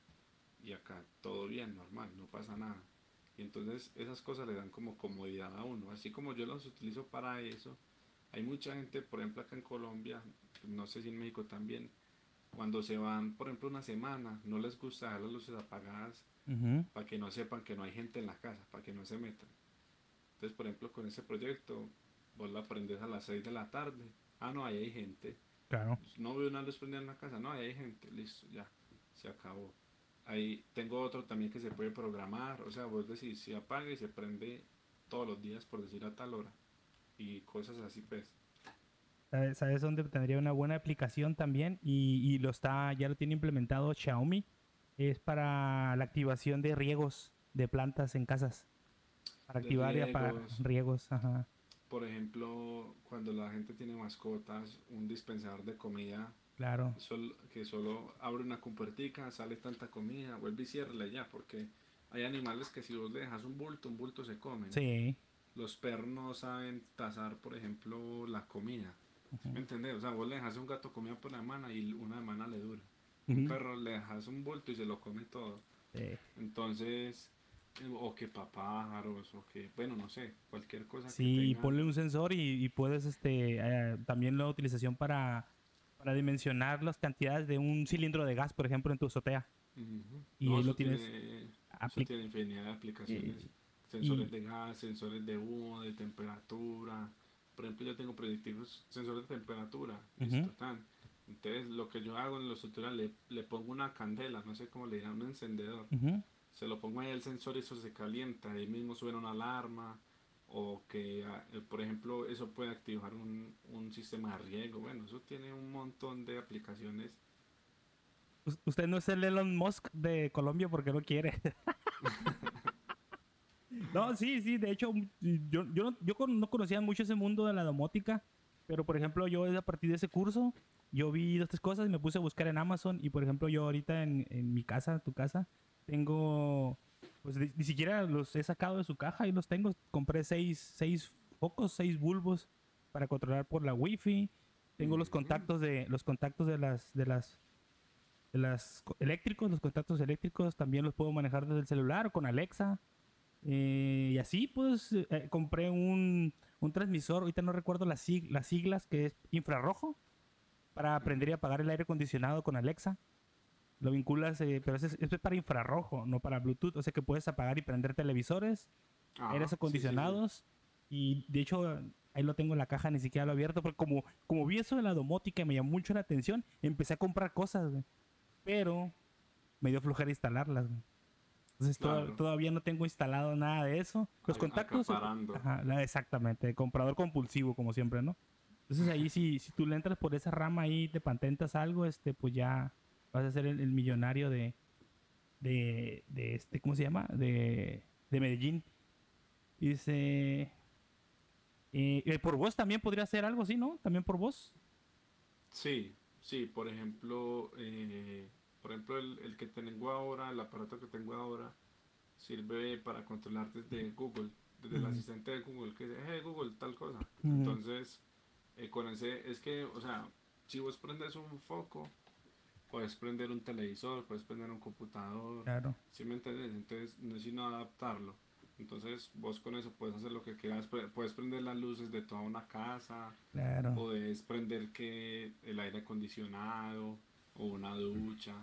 Speaker 2: Y acá todo bien, normal, no pasa nada. Y entonces esas cosas le dan como comodidad a uno. Así como yo los utilizo para eso, hay mucha gente, por ejemplo, acá en Colombia, no sé si en México también, cuando se van, por ejemplo, una semana, no les gusta dejar las luces apagadas uh -huh. para que no sepan que no hay gente en la casa, para que no se metan. Entonces, por ejemplo, con ese proyecto, vos la prendes a las 6 de la tarde. Ah, no, ahí hay gente.
Speaker 1: Claro.
Speaker 2: No veo una luz prendida en la casa, no, ahí hay gente, listo, ya, se acabó. Ahí tengo otro también que se puede programar, o sea, vos decís, se apaga y se prende todos los días, por decir a tal hora. Y cosas así, pues.
Speaker 1: ¿Sabes dónde tendría una buena aplicación también? Y, y, lo está, ya lo tiene implementado Xiaomi. Es para la activación de riegos de plantas en casas. Para activar y apagar riegos. Ajá.
Speaker 2: Por ejemplo, cuando la gente tiene mascotas, un dispensador de comida.
Speaker 1: Claro.
Speaker 2: Sol, que solo abre una compuertica, sale tanta comida, vuelve y cierra ya, porque hay animales que si vos le dejas un bulto, un bulto se comen.
Speaker 1: Sí.
Speaker 2: Los perros no saben tasar, por ejemplo, la comida. ¿Me entendés? O sea, vos le dejas un gato comida por una semana y una semana le dura. Uh -huh. Un perro le dejas un bulto y se lo come todo.
Speaker 1: Sí.
Speaker 2: Entonces, o que para pájaros, o que, bueno, no sé, cualquier cosa.
Speaker 1: Sí,
Speaker 2: que tenga.
Speaker 1: ponle un sensor y, y puedes, este, eh, también la utilización para, para dimensionar las cantidades de un cilindro de gas, por ejemplo, en tu azotea.
Speaker 2: Uh -huh.
Speaker 1: Y
Speaker 2: no,
Speaker 1: lo tienes.
Speaker 2: Tiene, eso tiene infinidad de aplicaciones. Sensores
Speaker 1: Y-
Speaker 2: de gas, sensores de humo, de temperatura. Por ejemplo, yo tengo predictivos sensores de temperatura. Listo, tan. Entonces, lo que yo hago en los tutoriales, le, le pongo una candela, no sé cómo le llaman, un encendedor. Se lo pongo ahí al sensor y eso se calienta. Ahí mismo suena una alarma. O que, ah, eh, por ejemplo, eso puede activar un, un sistema de riego. Bueno, eso tiene un montón de aplicaciones.
Speaker 1: Us- Usted no es el Elon Musk de Colombia porque no quiere. no, sí, sí, de hecho, yo, yo, no, yo no conocía mucho ese mundo de la domótica Pero, por ejemplo, yo a partir de ese curso, yo vi dos, tres cosas y me puse a buscar en Amazon. Y, por ejemplo, yo ahorita en, en mi casa, tu casa, tengo, pues ni, ni siquiera los he sacado de su caja y los tengo. Compré seis, seis focos, seis bulbos para controlar por la wifi. Tengo los contactos de los contactos de las de las de las co- eléctricos, los contactos eléctricos también los puedo manejar desde el celular o con Alexa. Eh, y así pues eh, compré un, un transmisor, ahorita no recuerdo las, sig- las siglas, que es infrarrojo, para aprender y apagar el aire acondicionado con Alexa. Lo vinculas, eh, pero ese es, para infrarrojo, no para Bluetooth. O sea que puedes apagar y prender televisores,
Speaker 2: Ah,
Speaker 1: aires
Speaker 2: sí, sí, sí.
Speaker 1: acondicionados. Y de hecho, ahí lo tengo en la caja, ni siquiera lo he abierto. Porque como, como vi eso de la domótica y me llamó mucho la atención, empecé a comprar cosas, güey. Pero me dio flojera instalarlas, güey. Entonces
Speaker 2: Claro.
Speaker 1: todavía no tengo instalado nada de eso. Los
Speaker 2: Ay,
Speaker 1: contactos. Ajá, exactamente, comprador compulsivo, como siempre, ¿no? Entonces ahí si, si tú le entras por esa rama ahí, te patentas algo, este, pues ya vas a ser el, el millonario de, de, de este, ¿cómo se llama? De, de Medellín. Dice, eh, eh, por vos también podría ser algo así, ¿no? También por vos.
Speaker 2: Sí, sí, por ejemplo, eh, por ejemplo el, el que tengo ahora, el aparato que tengo ahora, sirve para controlar desde Google, desde el
Speaker 1: Ujú.
Speaker 2: asistente de Google, que dice, hey Google, tal cosa. Entonces, eh, con ese, es que, o sea, si vos prendes un foco, puedes prender un televisor, puedes prender un computador,
Speaker 1: Claro.
Speaker 2: ¿sí me entiendes? Entonces, no es sino adaptarlo. Entonces, vos con eso puedes hacer lo que quieras, puedes prender las luces de toda una casa,
Speaker 1: Claro.
Speaker 2: Podés prender que el aire acondicionado o una ducha.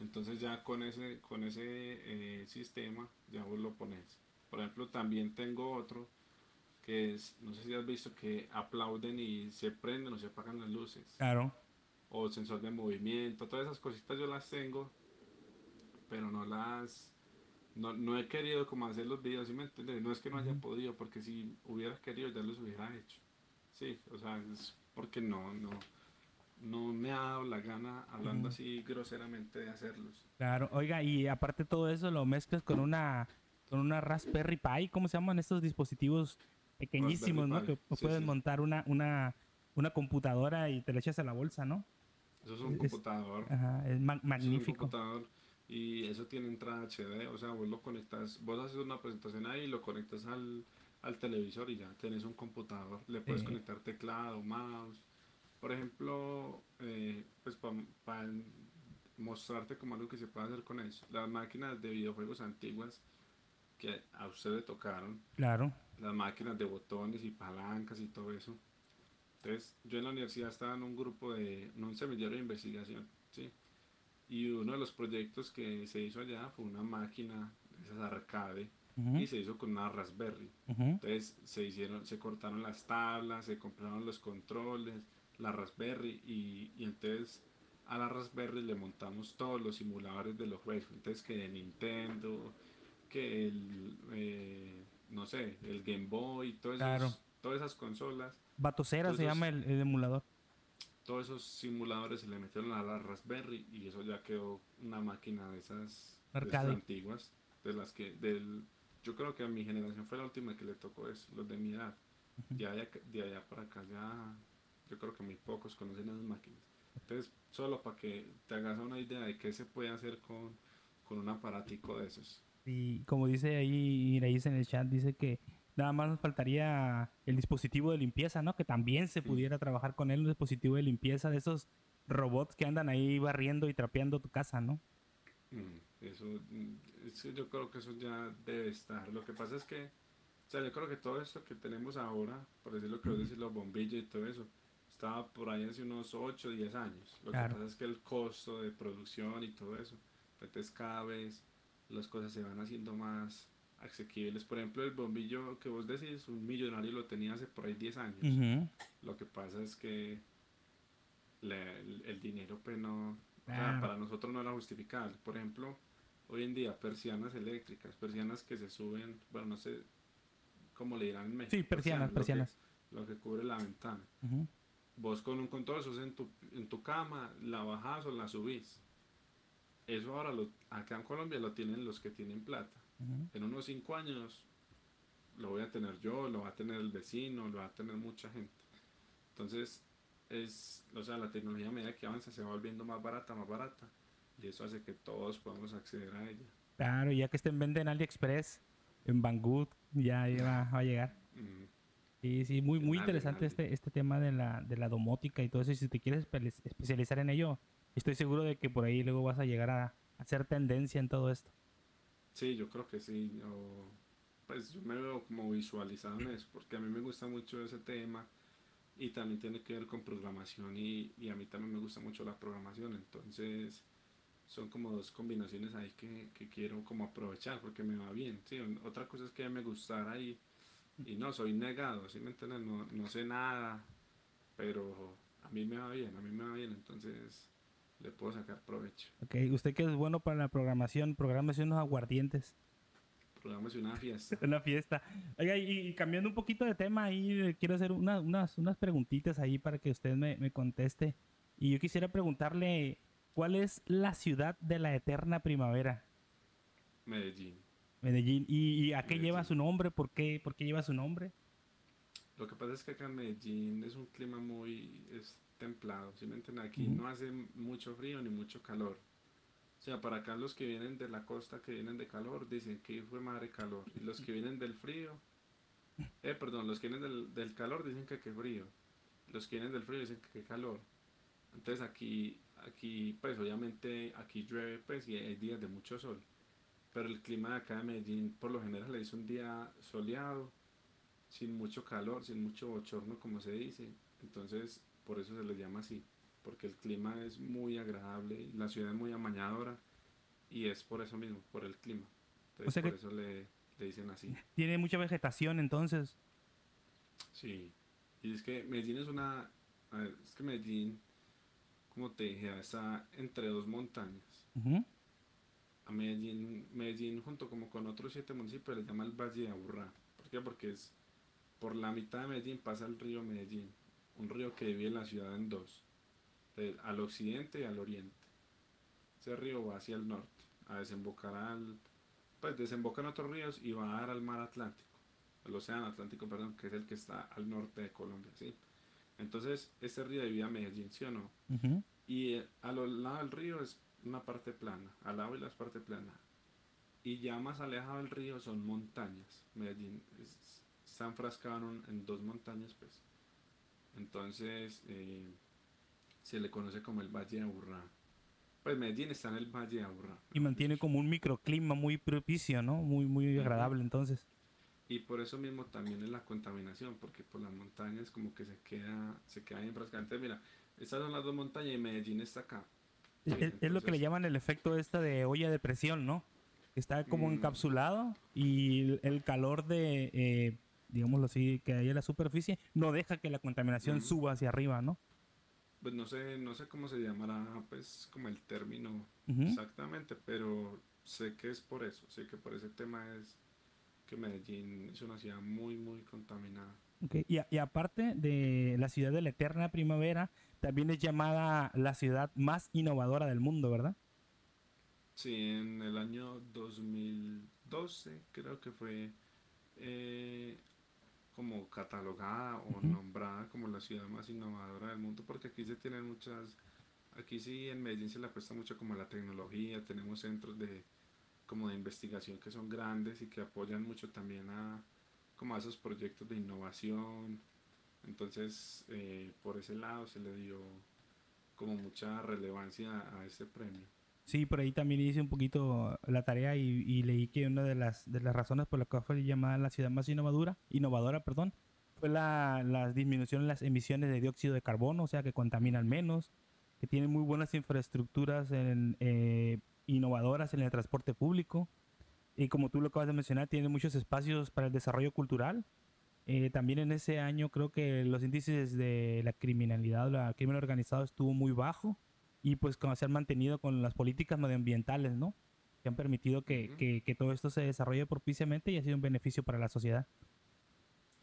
Speaker 2: Entonces ya con ese, con ese eh, sistema ya vos lo pones. Por ejemplo, también tengo otro que es, no sé si has visto que aplauden y se prenden o se apagan las luces.
Speaker 1: Claro.
Speaker 2: O sensor de movimiento, todas esas cositas yo las tengo, pero no las... No, no he querido como hacer los videos, ¿sí me entiendes? No es que no haya podido, porque si hubiera querido ya los hubiera hecho. Sí, o sea, es porque no, no, no me ha dado la gana, hablando así groseramente, de hacerlos.
Speaker 1: Claro, oiga, y aparte todo eso lo mezclas con una con una Raspberry Pi, ¿cómo se llaman estos dispositivos pequeñísimos, no?
Speaker 2: Pi,
Speaker 1: Que
Speaker 2: sí,
Speaker 1: puedes
Speaker 2: sí.
Speaker 1: montar una una una computadora y te la echas a la bolsa, ¿no?
Speaker 2: Eso es un
Speaker 1: Es-
Speaker 2: computador.
Speaker 1: Ajá, es ma-
Speaker 2: eso es un
Speaker 1: magnífico.
Speaker 2: computador y eso tiene entrada HD, o sea, vos lo conectas, vos haces una presentación ahí y lo conectas al, al televisor y ya tenés un computador. Le puedes
Speaker 1: Sí.
Speaker 2: conectar teclado, mouse. Por ejemplo, eh, pues para mostrarte como algo que se puede hacer con eso. Las máquinas de videojuegos antiguas que a usted le tocaron,
Speaker 1: Claro.
Speaker 2: las máquinas de botones y palancas y todo eso. Entonces, yo en la universidad estaba en un grupo de, en un semillero de investigación, ¿sí? Y uno de los proyectos que se hizo allá fue una máquina, esas arcade, y se hizo con una Raspberry. Entonces, se hicieron, se cortaron las tablas, se compraron los controles, la Raspberry, y, y entonces a la Raspberry le montamos todos los simuladores de los juegos. Entonces, que de Nintendo, que el, eh, no sé, el Game Boy, todos esos- todas esas consolas,
Speaker 1: Batocera se llama el, el emulador.
Speaker 2: todos esos simuladores se le metieron a la Raspberry y eso ya quedó una máquina de esas, de esas antiguas, de las que, del, yo creo que a mi generación fue la última que le tocó eso, los de mi edad.
Speaker 1: Ujú.
Speaker 2: De allá, de allá para acá ya, yo creo que muy pocos conocen esas máquinas. Entonces, solo para que te hagas una idea de qué se puede hacer con, con un aparatico de esos.
Speaker 1: Y como dice ahí Iraíz en el chat, dice que nada más nos faltaría el dispositivo de limpieza, ¿no? Que también se pudiera trabajar con él, un dispositivo de limpieza de esos robots que andan ahí barriendo y trapeando tu casa, ¿no?
Speaker 2: Mm, Eso, mm, es que yo creo que eso ya debe estar. Lo que pasa es que, o sea, yo creo que todo esto que tenemos ahora, por decirlo que vos decís, los bombillos y todo eso, estaba por ahí hace unos 8 o 10 años. Lo
Speaker 1: Claro.
Speaker 2: que pasa es que el costo de producción y todo eso, entonces cada vez las cosas se van haciendo más asequibles. Por ejemplo, el bombillo que vos decís, un millonario lo tenía hace por ahí 10 años. Lo que pasa es que el, el dinero, pues no, o sea,
Speaker 1: Claro.
Speaker 2: para nosotros no era justificable. Por ejemplo, hoy en día, persianas eléctricas, persianas que se suben, bueno, no sé cómo le dirán en México.
Speaker 1: Sí, persianas,
Speaker 2: lo que-
Speaker 1: persianas.
Speaker 2: Lo que, cubre la ventana. Vos con un control sos en tu, en tu cama, la bajás o la subís. Eso ahora, lo, acá en Colombia lo tienen los que tienen plata. En unos 5 años lo voy a tener yo, lo va a tener el vecino, lo va a tener mucha gente. Entonces, es, o sea, la tecnología a medida que avanza se va volviendo más barata, más barata. Y eso hace que todos podamos acceder a ella.
Speaker 1: Claro, ya que estén venden en AliExpress, en Banggood, ya, va, a llegar. Sí, sí, muy, muy interesante este, este tema de la, de la domótica y todo eso. Y si te quieres especializar en ello, estoy seguro de que por ahí luego vas a llegar a, hacer tendencia en todo esto.
Speaker 2: Sí, yo creo que sí. pues yo me veo como visualizado en eso, porque a mí me gusta mucho ese tema y también tiene que ver con programación y, y a mí también me gusta mucho la programación. Entonces son como dos combinaciones ahí que, que, quiero como aprovechar porque me va bien. Sí, otra cosa es que me gustara y, y no, soy negado, ¿sí me entiendes? No, no sé nada, pero a mí me va bien, a mí me va bien, entonces le puedo sacar provecho.
Speaker 1: Ok, usted que es bueno para la programación, programación unos aguardientes.
Speaker 2: Programación una fiesta.
Speaker 1: una fiesta. Oiga, y, cambiando un poquito de tema ahí, quiero hacer unas, unas preguntitas ahí para que usted me, me conteste. Y yo quisiera preguntarle, ¿Cuál es la ciudad de la eterna primavera?
Speaker 2: Medellín.
Speaker 1: Medellín. ¿Y, a qué lleva su nombre? ¿Por qué, ¿Por qué lleva su nombre?
Speaker 2: Lo que pasa es que acá en Medellín es un clima muy templado, ¿sí me entienden? Aquí no hace mucho frío ni mucho calor. O sea, para acá los que vienen de la costa, que vienen de calor, dicen que fue madre calor. Y los que vienen del frío, eh, perdón, los que vienen del, del calor dicen que qué frío. Los que vienen del frío dicen que qué calor. Entonces aquí aquí pues obviamente aquí llueve pues y hay días de mucho sol pero el clima de acá de Medellín por lo general es un día soleado sin mucho calor sin mucho bochorno como se dice. Entonces por eso se le llama así porque el clima es muy agradable la ciudad es muy amañadora y es por eso mismo por el clima. Entonces por eso le, le dicen así.
Speaker 1: tiene mucha vegetación entonces.
Speaker 2: Sí. Y es que Medellín es una es que Medellín como te dije, está entre dos montañas. A Medellín, Medellín, junto como con otros siete municipios, le llama el Valle de Aburrá. ¿Por qué? Porque es por la mitad de Medellín pasa el río Medellín, un río que divide la ciudad en dos, al occidente y al oriente. Ese río va hacia el norte, a desembocar al, pues desemboca en otros ríos y va a dar al mar Atlántico, al océano Atlántico, perdón, que es el que está al norte de Colombia, ¿sí? Entonces, este río divide a Medellín, ¿sí o no? Y eh, a lo lado del río es una parte plana, al lado de la parte plana. Y ya más alejado del río son montañas. Medellín está enfrascado en, dos montañas, pues. Entonces, eh, se le conoce como el Valle de Aburrá. Pues Medellín está en el Valle de Aburrá.
Speaker 1: Y mantiene como un microclima muy propicio, ¿no? Muy, muy agradable, entonces.
Speaker 2: Y por eso mismo también es la contaminación, porque por las montañas como que se queda, se queda enfrascada. Entonces, mira, estas son las dos montañas y Medellín está acá.
Speaker 1: Es, lo que le llaman el efecto esta de olla de presión, ¿no? Está como mm. encapsulado y el, calor de, eh, digámoslo así, que hay en la superficie no deja que la contaminación suba hacia arriba, ¿no?
Speaker 2: Pues no sé, no sé cómo se llamará, pues como el término exactamente, pero sé que es por eso, sé que por ese tema es que Medellín es una ciudad muy, muy contaminada.
Speaker 1: Okay. Y, y, aparte de la ciudad de la eterna primavera, también es llamada la ciudad más innovadora del mundo, ¿verdad?
Speaker 2: Sí, en el año 2012 creo que fue eh, como catalogada o nombrada como la ciudad más innovadora del mundo, porque aquí se tienen muchas, aquí sí en Medellín se le apuesta mucho como la tecnología, tenemos centros de como de investigación que son grandes y que apoyan mucho también a como a esos proyectos de innovación. Entonces, eh, por ese lado se le dio como mucha relevancia a este premio.
Speaker 1: Sí, por ahí también hice un poquito la tarea y, leí que una de las, de las razones por las que fue llamada la ciudad más innovadora, innovadora perdón, fue la, la disminución en las emisiones de dióxido de carbono, o sea que contaminan menos, que tienen muy buenas infraestructuras eh, innovadoras en el transporte público. Y como tú lo acabas de mencionar, tiene muchos espacios para el desarrollo cultural. Eh, también en ese año creo que los índices de la criminalidad, la crimen organizado estuvo muy bajo y pues como se han mantenido con las políticas medioambientales, ¿no? Que han permitido que, que, que, todo esto se desarrolle propiciamente y ha sido un beneficio para la sociedad.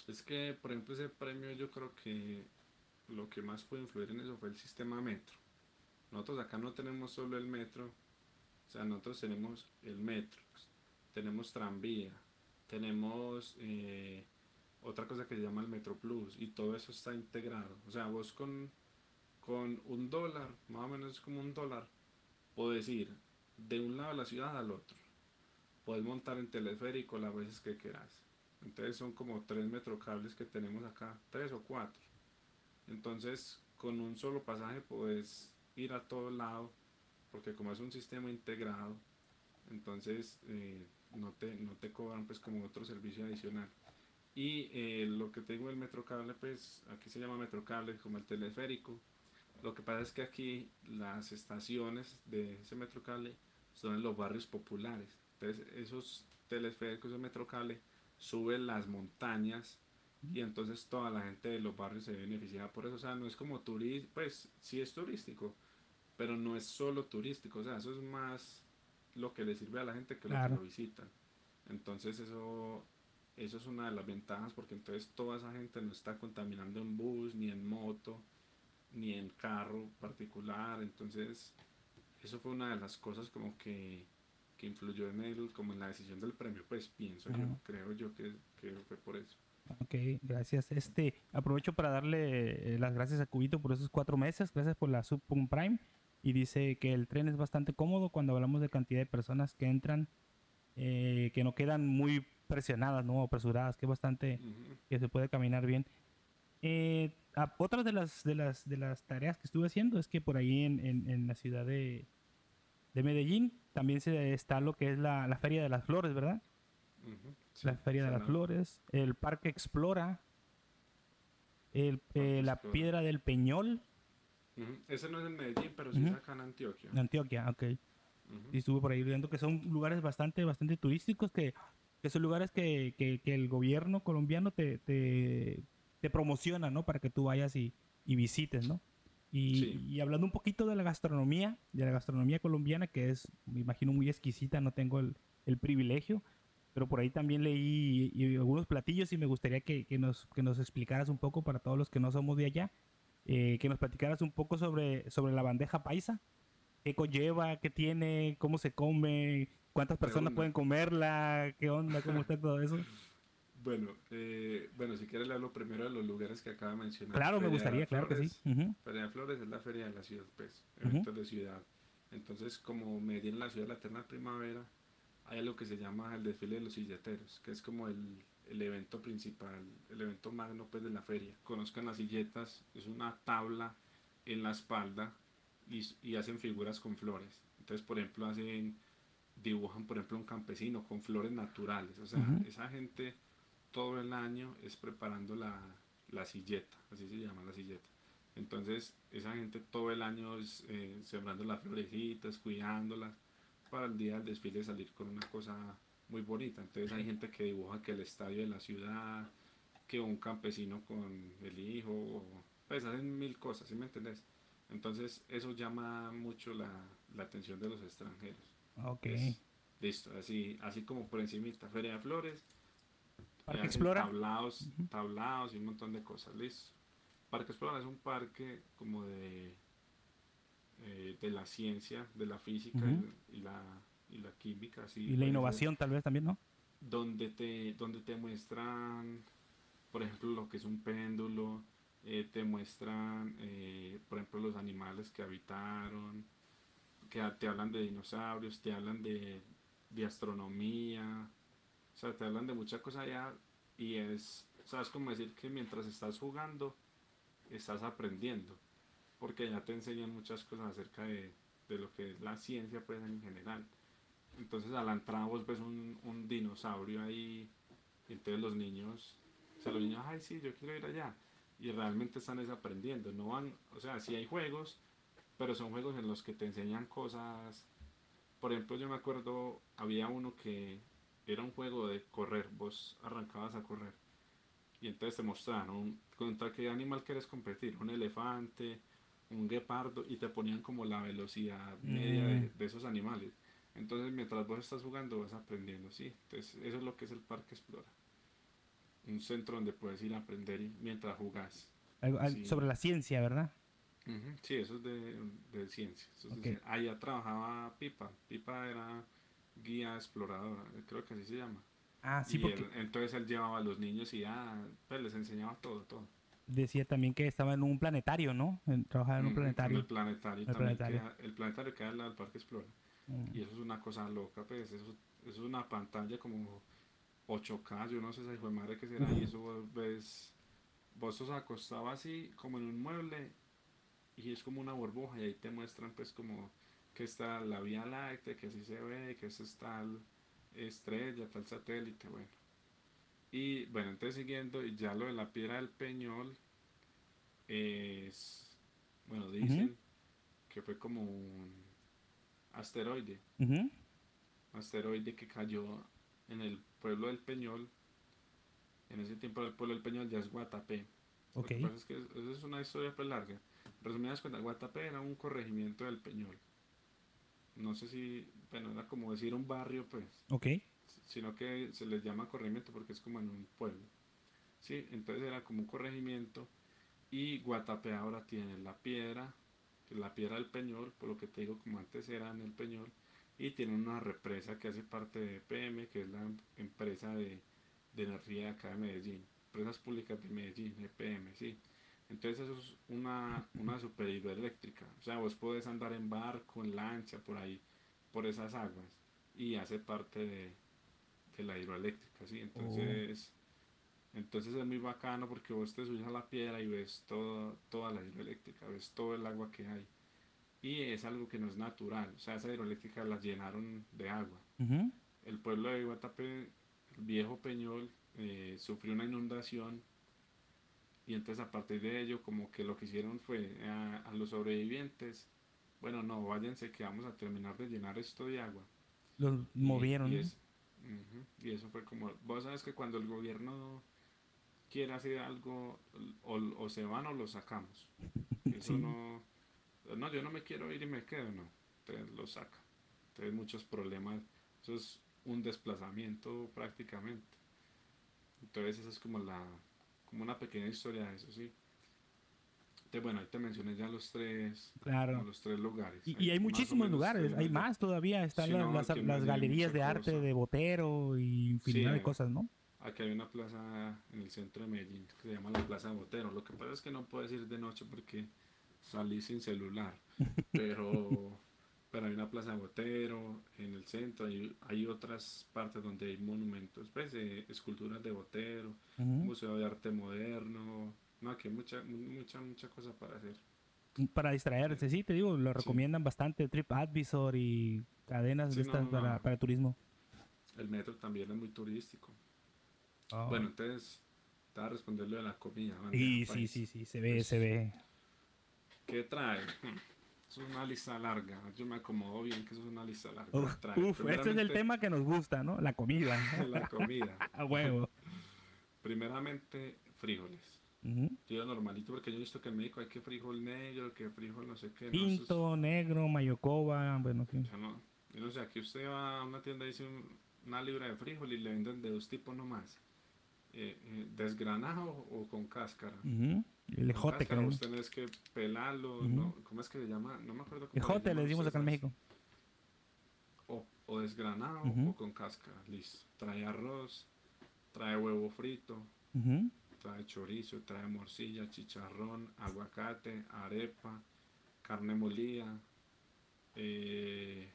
Speaker 2: Es que, por ejemplo, ese premio yo creo que lo que más puede influir en eso fue el sistema metro. Nosotros acá no tenemos solo el metro, o sea, nosotros tenemos el metro, tenemos tranvía, tenemos eh, otra cosa que se llama el Metro Plus y todo eso está integrado. O sea, vos con, con un dólar, más o menos como un dólar, puedes ir de un lado de la ciudad al otro. Puedes montar en teleférico las veces que quieras. Entonces son como tres metrocables que tenemos acá, tres o cuatro. Entonces con un solo pasaje puedes ir a todo lado, porque como es un sistema integrado, entonces eh, no, te, no te cobran pues como otro servicio adicional. Y eh, lo que tengo el metrocable, pues aquí se llama metrocable como el teleférico. Lo que pasa es que aquí las estaciones de ese metrocable son en los barrios populares. Entonces esos teleféricos de metrocable suben las montañas y entonces toda la gente de los barrios se beneficia por eso. O sea, no es como turístico, pues sí es turístico, pero no es solo turístico. O sea, eso es más lo que le sirve a la gente que lo que lo visitan. Entonces eso, eso es una de las ventajas porque entonces toda esa gente no está contaminando en bus, ni en moto, ni en carro particular. Entonces eso fue una de las cosas como que, que influyó en él, como en la decisión del premio. Pues pienso yo, creo yo que, que fue por eso.
Speaker 1: Ok, gracias. Este, aprovecho para darle eh, las gracias a Cubito por esos cuatro meses. Gracias por la Subpunk Prime. Y dice que el tren es bastante cómodo cuando hablamos de cantidad de personas que entran, eh, que no quedan muy presionadas, ¿no? Apresuradas, que es bastante, que se puede caminar bien. Eh, otra de las, de, las, de las tareas que estuve haciendo es que por ahí en, en, la ciudad de, de, Medellín también se, está lo que es la, la Feria de las Flores, ¿verdad? la Feria de las Flores, el Parque Explora, el, eh, la Piedra del Peñol.
Speaker 2: Ese no es en Medellín, pero sí es acá en Antioquia. En
Speaker 1: Antioquia, ok. Y estuve por ahí viendo que son lugares bastante, bastante turísticos, que, que son lugares que, que, que, el gobierno colombiano te, te, te, promociona, ¿no? Para que tú vayas y, y visites, ¿no? Y, y, hablando un poquito de la gastronomía, de la gastronomía colombiana, que es, me imagino, muy exquisita, no tengo el, el privilegio, pero por ahí también leí algunos platillos y me gustaría que, que, nos, que nos explicaras un poco para todos los que no somos de allá, eh, que nos platicaras un poco sobre, sobre la bandeja paisa, qué conlleva, qué tiene, cómo se come, cuántas personas pueden comerla, qué onda, cómo está todo eso.
Speaker 2: Bueno, eh, bueno, si quieres le hablo primero de los lugares que acaba de mencionar.
Speaker 1: Claro, me gustaría, claro que sí.
Speaker 2: Feria de Flores es la feria de la ciudad, pues, eventos de ciudad. Entonces, como Medellín, la ciudad de la eterna primavera, hay algo que se llama el desfile de los silleteros, que es como el, el evento principal, el evento magno pues, de la feria. Conozcan las silletas, es una tabla en la espalda y, y, hacen figuras con flores. Entonces, por ejemplo, hacen, dibujan, por ejemplo, un campesino con flores naturales. O sea, esa gente todo el año es preparando la, la silleta, así se llama la silleta. Entonces, esa gente todo el año es eh, sembrando las florecitas, cuidándolas para el día del desfile salir con una cosa muy bonita. Entonces hay gente que dibuja que el estadio de la ciudad, que un campesino con el hijo, pues hacen mil cosas, ¿sí me entendés? Entonces eso llama mucho la, la atención de los extranjeros.
Speaker 1: Ok.
Speaker 2: listo, así, así como por encimita, Feria de Flores,
Speaker 1: Parque Explora.
Speaker 2: Tablados, tablados y un montón de cosas, listo. Parque Explora es un parque como de eh, de la ciencia, de la física y, la, y la química. Así,
Speaker 1: y la innovación tal vez también, ¿no?
Speaker 2: Donde te, donde te muestran, por ejemplo, lo que es un péndulo, eh, te muestran, eh, por ejemplo, los animales que habitaron, que te hablan de dinosaurios, te hablan de, de astronomía, o sea, te hablan de muchas cosas allá y es, sabes como decir que mientras estás jugando, estás aprendiendo porque ya te enseñan muchas cosas acerca de, de lo que es la ciencia pues en general. Entonces a la entrada vos ves un, un dinosaurio ahí, y entonces los niños, o sea, los niños, ay sí, yo quiero ir allá. Y realmente están desaprendiendo, no van, o sea, sí hay juegos, pero son juegos en los que te enseñan cosas. Por ejemplo, yo me acuerdo, había uno que era un juego de correr, vos arrancabas a correr. Y entonces te mostraron contra qué animal quieres competir, un elefante, un guepardo y te ponían como la velocidad media de, mm. esos animales. Entonces mientras vos estás jugando vas aprendiendo, sí. Entonces eso es lo que es el Parque Explora. Un centro donde puedes ir a aprender mientras jugás.
Speaker 1: Sobre la ciencia, ¿verdad?
Speaker 2: Sí, eso es de, de ciencia. Allá trabajaba Pipa. Pipa era guía exploradora, creo que así se llama.
Speaker 1: Ah, sí,
Speaker 2: y
Speaker 1: porque
Speaker 2: él- entonces él llevaba a los niños y ah, pues les enseñaba todo, todo.
Speaker 1: decía también que estaba en un planetario, ¿no? En- trabajaba en un planetario.
Speaker 2: El planetario
Speaker 1: El
Speaker 2: también
Speaker 1: planetario.
Speaker 2: queda- el planetario queda al lado del Parque Explora.
Speaker 1: Mm.
Speaker 2: Y eso es una cosa loca, pues eso, eso es una pantalla como 8K, yo no sé si fue madre que será, y eso ves, vos sos acostado así como en un mueble y es como una burbuja y ahí te muestran pues como que está la Vía Láctea, que así se ve, que eso está tal estrella, tal satélite, bueno. Y bueno, entonces siguiendo, y ya lo de la piedra del Peñol es, bueno, dicen que fue como un asteroide asteroide que cayó en el pueblo del Peñol. En ese tiempo el pueblo del Peñol ya es Guatapé. Lo
Speaker 1: Ok.
Speaker 2: que pasa es que es- esa es una historia pues larga. Resumidas cuentas, Guatapé era un corregimiento del Peñol. No sé si, bueno, era como decir un barrio pues,
Speaker 1: Ok.
Speaker 2: sino que se les llama corregimiento porque es como en un pueblo. Sí, entonces era como un corregimiento y Guatapé ahora tiene la piedra, la piedra del Peñol, por lo que te digo como antes era en el Peñol, y tiene una represa que hace parte de EPM, que es la em- empresa de, de energía de acá de Medellín, Empresas Públicas de Medellín, EPM, sí. Entonces eso es una, una super hidroeléctrica, o sea, vos podés andar en barco, en lancha, por ahí, por esas aguas, y hace parte de, de la hidroeléctrica, ¿sí? Entonces, entonces es muy bacano porque vos te subes a la piedra y ves todo, toda la hidroeléctrica, ves todo el agua que hay. Y es algo que no es natural, o sea, esa hidroeléctrica la llenaron de agua. El pueblo de Guatapé, el viejo Peñol, eh, sufrió una inundación y entonces a partir de ello como que lo que hicieron fue a, a los sobrevivientes, bueno, no, váyanse que vamos a terminar de llenar esto de agua.
Speaker 1: Los
Speaker 2: Y-
Speaker 1: movieron.
Speaker 2: Y, es- y eso fue como, vos sabes que cuando el gobierno quiere hacer algo, o, o se van o lo sacamos. Eso
Speaker 1: Sí.
Speaker 2: no, no, yo no me quiero ir y me quedo, no. Entonces lo saca. Entonces muchos problemas, eso es un desplazamiento prácticamente. Entonces esa es como la, como una pequeña historia de eso, sí. Entonces bueno, ahí te mencioné ya los tres,
Speaker 1: Claro.
Speaker 2: los tres lugares.
Speaker 1: Y, y hay muchísimos lugares,
Speaker 2: tres
Speaker 1: hay más todavía. Están
Speaker 2: Sí,
Speaker 1: las,
Speaker 2: no,
Speaker 1: las- galerías de arte
Speaker 2: cosa.
Speaker 1: de Botero y infinidad de cosas, ¿no?
Speaker 2: Aquí hay una plaza en el centro de Medellín que se llama la Plaza Botero. Lo que pasa es que no puedes ir de noche porque salí sin celular. Pero, pero hay una Plaza Botero en el centro. Hay, hay otras partes donde hay monumentos, pues, eh, esculturas de Botero,
Speaker 1: Ujú.
Speaker 2: Museo de Arte Moderno. No, aquí hay mucha, mucha, mucha cosa para hacer.
Speaker 1: Para distraerse, sí, te digo, lo recomiendan bastante TripAdvisor y cadenas de
Speaker 2: Sí,
Speaker 1: estas
Speaker 2: no,
Speaker 1: para,
Speaker 2: no.
Speaker 1: para turismo.
Speaker 2: El metro también es muy turístico.
Speaker 1: Oh.
Speaker 2: Bueno, entonces, estaba respondiendo de la comida.
Speaker 1: y sí, sí, sí, se ve,
Speaker 2: Pues,
Speaker 1: se ve.
Speaker 2: ¿Qué trae? Es una lista larga. Yo me acomodo bien que eso es una lista larga.
Speaker 1: Uf,
Speaker 2: Trae
Speaker 1: uf, este es el tema que nos gusta, ¿no? La comida.
Speaker 2: La comida.
Speaker 1: A huevo.
Speaker 2: Primeramente, frijoles.
Speaker 1: Ujú.
Speaker 2: Yo normalito porque yo he visto que en México hay que frijol negro, que frijol no sé qué. no, eso es-
Speaker 1: Pinto, negro, mayocoba, bueno, sí.
Speaker 2: yo no, yo no sé, aquí usted va a una tienda y dice un- una libra de frijol y le venden de dos tipos nomás. Eh, eh, desgranado o con cáscara.
Speaker 1: El ejote, creo.
Speaker 2: Vos tenés que pelarlo. ¿cómo es que se llama? No me acuerdo cómo
Speaker 1: Ejote le decimos acá en. México.
Speaker 2: O, o desgranado o con cáscara, listo. Trae arroz, trae huevo frito, trae chorizo, trae morcilla, chicharrón, aguacate, arepa, carne molida. Eh,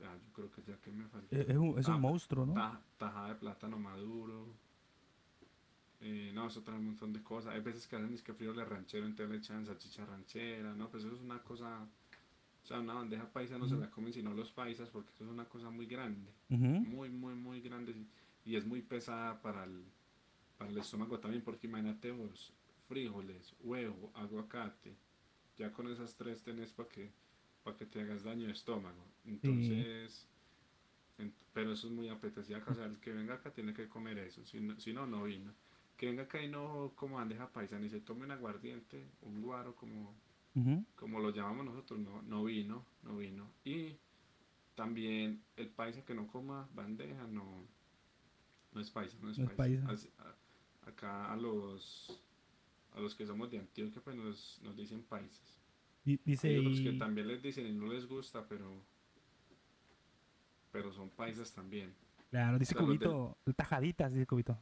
Speaker 2: ya, yo creo que ya que me falta.
Speaker 1: Es un, es un
Speaker 2: Ah,
Speaker 1: monstruo, ¿no?
Speaker 2: ta- tajada de plátano maduro. Eh, no, eso trae un montón de cosas. Hay veces que hacen es que frijoles ranchero, entonces le echan salchicha ranchera, ¿no? Pues eso es una cosa. O sea, una bandeja paisa no se la comen sino los paisas porque eso es una cosa muy grande muy, muy, muy grande y es muy pesada para el, para el estómago también, porque imagínate vos, frijoles, huevo, aguacate, ya con esas tres tenés para que, para que te hagas daño de estómago. Entonces, en- pero eso es muy apetecible acá, o sea, el que venga acá tiene que comer eso, si no, si no, no vino. Que venga acá y no como bandeja paisa, ni se tome un aguardiente, un guaro como, como lo llamamos nosotros, no, no vino, no vino. Y también el paisa que no coma bandeja, no, no es paisa, no es
Speaker 1: No
Speaker 2: paisa.
Speaker 1: paisa.
Speaker 2: Así- a- acá a los a los que somos de Antioquia pues nos, nos dicen paisas.
Speaker 1: Di- Dice
Speaker 2: Hay otros que también les dicen y no les gusta, pero pero son paisas también.
Speaker 1: Claro, dice
Speaker 2: O sea, los de-
Speaker 1: Cubito, tajaditas, dice Cubito.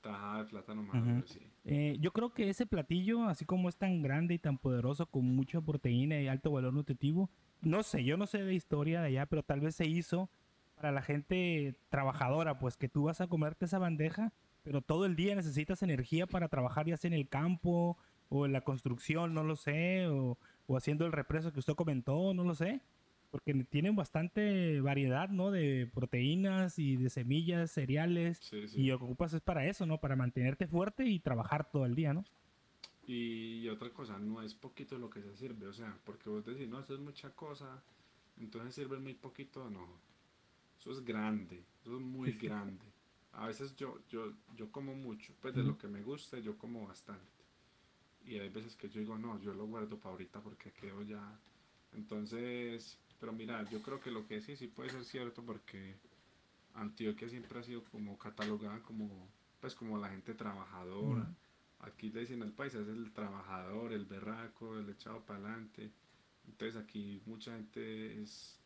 Speaker 2: Tajada de plátano sí.
Speaker 1: Eh, yo creo que ese platillo, así como es tan grande y tan poderoso, con mucha proteína y alto valor nutritivo, no sé, yo no sé de historia de allá, pero tal vez se hizo para la gente trabajadora, pues que tú vas a comerte esa bandeja, pero todo el día necesitas energía para trabajar ya sea en el campo o en la construcción, no lo sé, o, o haciendo el represo que usted comentó, no lo sé, porque tienen bastante variedad, ¿no? De proteínas y de semillas, cereales.
Speaker 2: Sí, sí.
Speaker 1: Y lo que ocupas es para eso, ¿no? Para mantenerte fuerte y trabajar todo el día, ¿no?
Speaker 2: Y otra cosa, no es poquito lo que se sirve, o sea, porque vos decís, no, eso es mucha cosa, entonces sirve muy poquito, no. Eso es grande, eso es muy grande. A veces yo, yo, yo como mucho, pues de lo que me gusta, yo como bastante. Y hay veces que yo digo, no, yo lo guardo para ahorita porque quedo ya. Entonces, pero mira, yo creo que lo que sí, sí puede ser cierto porque Antioquia siempre ha sido como catalogada como, pues como la gente trabajadora. Aquí le dicen al país, es el trabajador, el berraco, el echado para adelante. Entonces aquí mucha gente es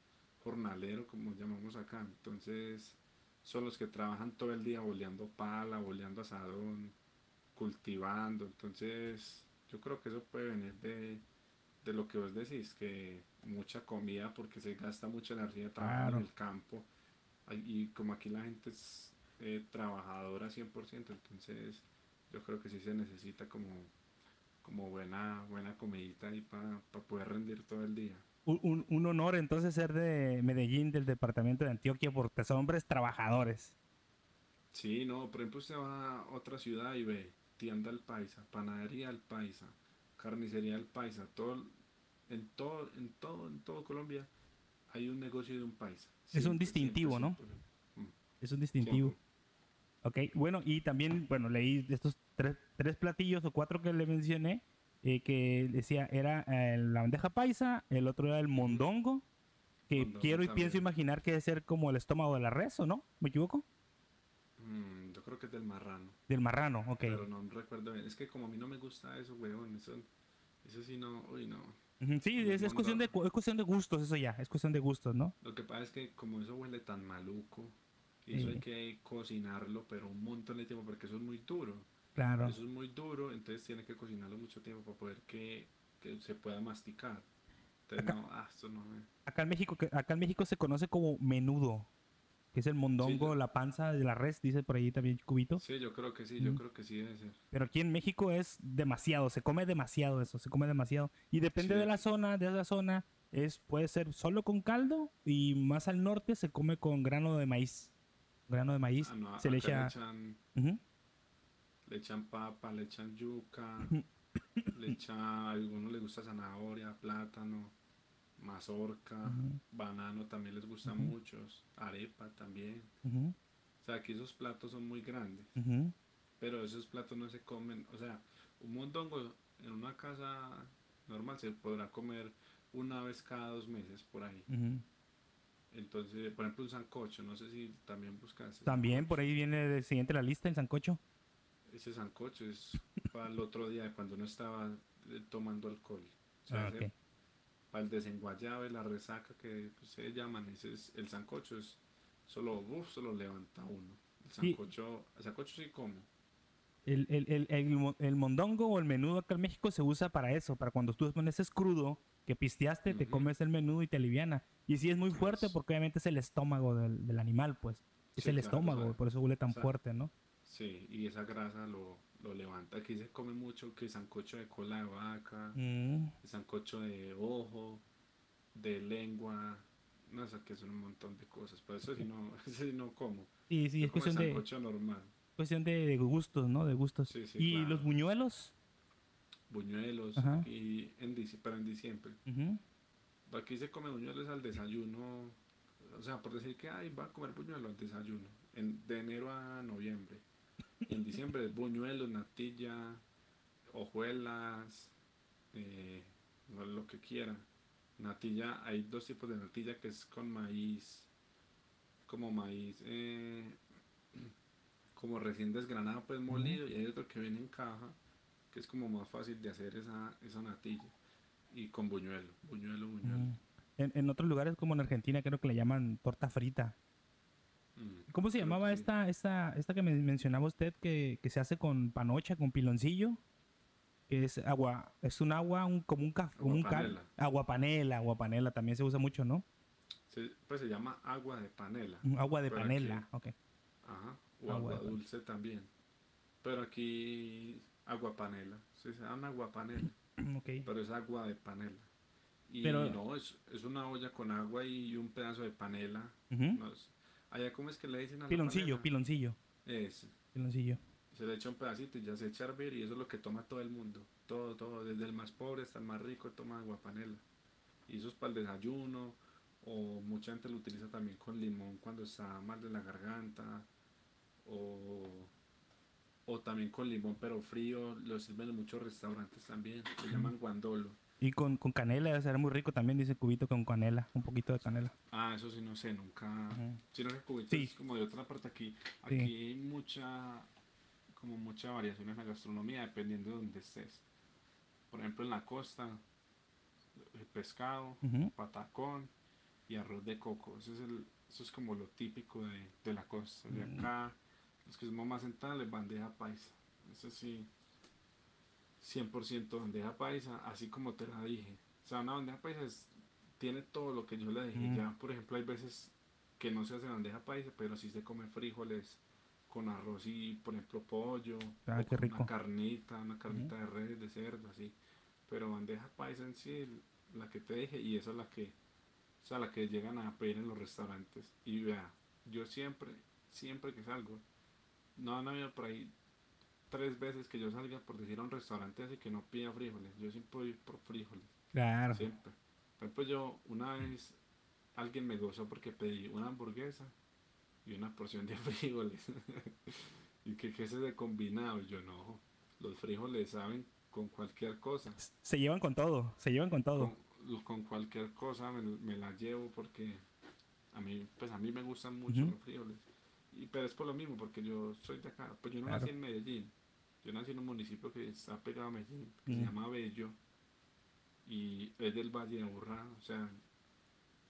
Speaker 2: jornalero, como llamamos acá. Entonces son los que trabajan todo el día boleando pala, boleando asadón, cultivando. Entonces yo creo que eso puede venir de, de lo que vos decís, que mucha comida porque se gasta mucha energía trabajando
Speaker 1: Claro.
Speaker 2: en el campo. Y como aquí la gente es eh, trabajadora 100%, entonces yo creo que sí se necesita como, como buena, buena comidita ahí para poder rendir todo el día.
Speaker 1: Un- un honor entonces ser de Medellín, del departamento de Antioquia, porque son hombres trabajadores.
Speaker 2: Sí, no, por ejemplo usted va a otra ciudad y ve tienda al paisa, panadería al paisa, carnicería al paisa, todo, en todo, en todo, en todo Colombia hay un negocio de un paisa.
Speaker 1: Es un distintivo, ¿no?
Speaker 2: Mm,
Speaker 1: Es un distintivo. Ok, bueno, y también, bueno, leí de estos tres, tres platillos o cuatro que le mencioné, eh, que decía, era eh, la bandeja paisa, el otro era el mondongo, que
Speaker 2: Mondongo
Speaker 1: quiero y
Speaker 2: también.
Speaker 1: pienso imaginar que debe ser como el estómago de la res, ¿o no? ¿Me equivoco?
Speaker 2: Mm, creo que es del marrano.
Speaker 1: Del marrano, ok.
Speaker 2: Pero no recuerdo bien. Es que como a mí no me gusta eso, weón. Eso, eso sí no, uy no.
Speaker 1: Sí, es, es cuestión de, es cuestión de gustos, eso ya, es cuestión de gustos, ¿no?
Speaker 2: Lo que pasa es que como eso huele tan maluco, y eso
Speaker 1: Sí.
Speaker 2: hay que cocinarlo, pero un montón de tiempo porque eso es muy duro.
Speaker 1: Claro.
Speaker 2: Eso es muy duro, entonces tiene que cocinarlo mucho tiempo para poder que, que se pueda masticar. Entonces
Speaker 1: Acá-
Speaker 2: no, ah, esto no me...
Speaker 1: Acá en México, acá en México se conoce como menudo, que es el mondongo, la panza de la res, dice por ahí también Cubito.
Speaker 2: Sí, yo creo que sí, yo
Speaker 1: Mm.
Speaker 2: creo que sí debe ser.
Speaker 1: Pero aquí en México es demasiado, se come demasiado eso, se come demasiado. Y depende
Speaker 2: Sí,
Speaker 1: de la zona, de esa zona, es puede ser solo con caldo y más al norte se come con grano de maíz. Grano de maíz
Speaker 2: Ah, no,
Speaker 1: se le echa...
Speaker 2: le echan, le echan papa, le echan yuca, le echan, a algunos les gusta zanahoria, plátano, mazorca, banano también les gusta
Speaker 1: Ujú.
Speaker 2: mucho, arepa también. O sea, aquí esos platos son muy grandes, pero esos platos no se comen, o sea, un mondongo en una casa normal se podrá comer una vez cada dos meses por ahí. Entonces, por ejemplo, un sancocho, no sé si también buscas.
Speaker 1: También por ahí viene de siguiente la lista el sancocho.
Speaker 2: Ese sancocho es para el otro día cuando uno estaba eh, tomando alcohol. O sea,
Speaker 1: Ah.
Speaker 2: Para el desenguayabe, la resaca que se llaman, ese es, el sancocho es solo, uf, solo levanta uno. El sancocho, el sancocho sí como.
Speaker 1: El, el, el, el, mo- el mondongo o el menudo acá en México se usa para eso, para cuando tú pones crudo que pisteaste, te comes el menudo y te aliviana. Y sí es muy fuerte porque obviamente es el estómago del, del animal, pues. Es
Speaker 2: Sí,
Speaker 1: el
Speaker 2: claro,
Speaker 1: estómago,
Speaker 2: o sea,
Speaker 1: por eso huele tan
Speaker 2: o sea,
Speaker 1: fuerte, ¿no?
Speaker 2: Sí, y esa grasa lo, lo levanta. Aquí se come mucho que sancocho de cola de vaca,
Speaker 1: Mm,
Speaker 2: sancocho de ojo, de lengua. No sé, que son un montón de cosas. Pero eso sí no, eso sí no como.
Speaker 1: Sí, sí,
Speaker 2: Yo
Speaker 1: es
Speaker 2: como
Speaker 1: cuestión de,
Speaker 2: sancocho normal.
Speaker 1: cuestión de, de gustos, ¿no? De gustos.
Speaker 2: Sí, sí,
Speaker 1: y
Speaker 2: claro.
Speaker 1: los buñuelos.
Speaker 2: Buñuelos,
Speaker 1: Ajá.
Speaker 2: aquí en pero en diciembre. Aquí se come buñuelos al desayuno. O sea, por decir que ay, va a comer buñuelos al desayuno. En, de enero a noviembre. En diciembre es buñuelos, natilla, hojuelas, eh, lo, que quieran. Natilla, hay dos tipos de natilla que es con maíz, como maíz, eh, como recién desgranado, pues molido, y hay otro que viene en caja, que es como más fácil de hacer esa, esa natilla. Y con buñuelo, buñuelo, buñuelo.
Speaker 1: Mm. En, en otros lugares como en Argentina creo que le llaman torta frita.
Speaker 2: Mm,
Speaker 1: ¿Cómo se llamaba
Speaker 2: sí.
Speaker 1: esta, esta, esta que me mencionaba usted que, que se hace con panocha, con piloncillo? Que es agua, es un agua, un, como un café, como un cal-
Speaker 2: Aguapanela.
Speaker 1: aguapanela, aguapanela también se usa mucho, ¿no?
Speaker 2: Se- pues se llama agua de panela.
Speaker 1: Un Agua de
Speaker 2: Pero
Speaker 1: panela,
Speaker 2: aquí-
Speaker 1: ok.
Speaker 2: Ajá. O
Speaker 1: Agua
Speaker 2: agua,
Speaker 1: panela.
Speaker 2: dulce también. Pero aquí agua panela. Sí, se llama agua panela.
Speaker 1: Ok.
Speaker 2: Pero es agua de panela. Y
Speaker 1: Pero-
Speaker 2: no, es, es una olla con agua y un pedazo de panela. No es- allá, ¿cómo es que le dicen a
Speaker 1: Piloncillo, piloncillo,
Speaker 2: Ese.
Speaker 1: piloncillo.
Speaker 2: Se le echa un pedacito y ya se echa a hervir y eso es lo que toma todo el mundo. Todo, todo, desde el más pobre hasta el más rico toma agua panela. Y eso es para el desayuno o mucha gente lo utiliza también con limón cuando está mal de la garganta o, o también con limón pero frío. Lo sirven en muchos restaurantes también. Se llaman guandolo.
Speaker 1: Y con, con canela debe ser muy rico también, dice cubito con canela, un poquito de canela.
Speaker 2: Ah, eso sí no sé, nunca...
Speaker 1: Ujú.
Speaker 2: Sino que cubitos
Speaker 1: Sí.
Speaker 2: es como de otra parte aquí.
Speaker 1: Sí.
Speaker 2: Aquí hay mucha, como mucha variación en la gastronomía dependiendo de donde estés. Por ejemplo, en la costa, el pescado, patacón y arroz de coco. Eso es, el, eso es como lo típico de, de la costa. De
Speaker 1: Mm.
Speaker 2: acá, los que somos más centrales, bandeja paisa. Eso sí, 100% bandeja paisa, así como te la dije. O sea, una bandeja paisa es- tiene todo lo que yo le dije.
Speaker 1: Mm.
Speaker 2: Ya, por ejemplo, hay veces que no se hace bandeja paisa, pero sí se come frijoles con arroz y, por ejemplo, pollo.
Speaker 1: Ah,
Speaker 2: o
Speaker 1: qué
Speaker 2: con
Speaker 1: rico.
Speaker 2: Una carnita, una carnita de res, de cerdo, así. Pero bandeja paisa en sí, la que te dije, y esa es la que, o sea, la que llegan a pedir en los restaurantes. Y vea, yo siempre, siempre que salgo, no han habido por ahí tres veces que yo salga por decir a un restaurante así que no pida frijoles. Yo siempre voy por frijoles,
Speaker 1: Claro.
Speaker 2: siempre. Por ejemplo, yo una vez alguien me gozó porque pedí una hamburguesa y una porción de frijoles. y que qué es ese combinado. Y yo no, los frijoles saben con cualquier cosa.
Speaker 1: Se llevan con todo, se llevan con todo.
Speaker 2: Con, con cualquier cosa me, me la llevo porque a mí, pues a mí me gustan mucho
Speaker 1: Ujú.
Speaker 2: los frijoles. Y, pero es por lo mismo, porque yo soy de acá. Pues yo no
Speaker 1: Claro.
Speaker 2: nací en Medellín. Yo nací en un municipio que está pegado a Medellín, que se llama Bello. Y es del Valle de Aburrá. O sea,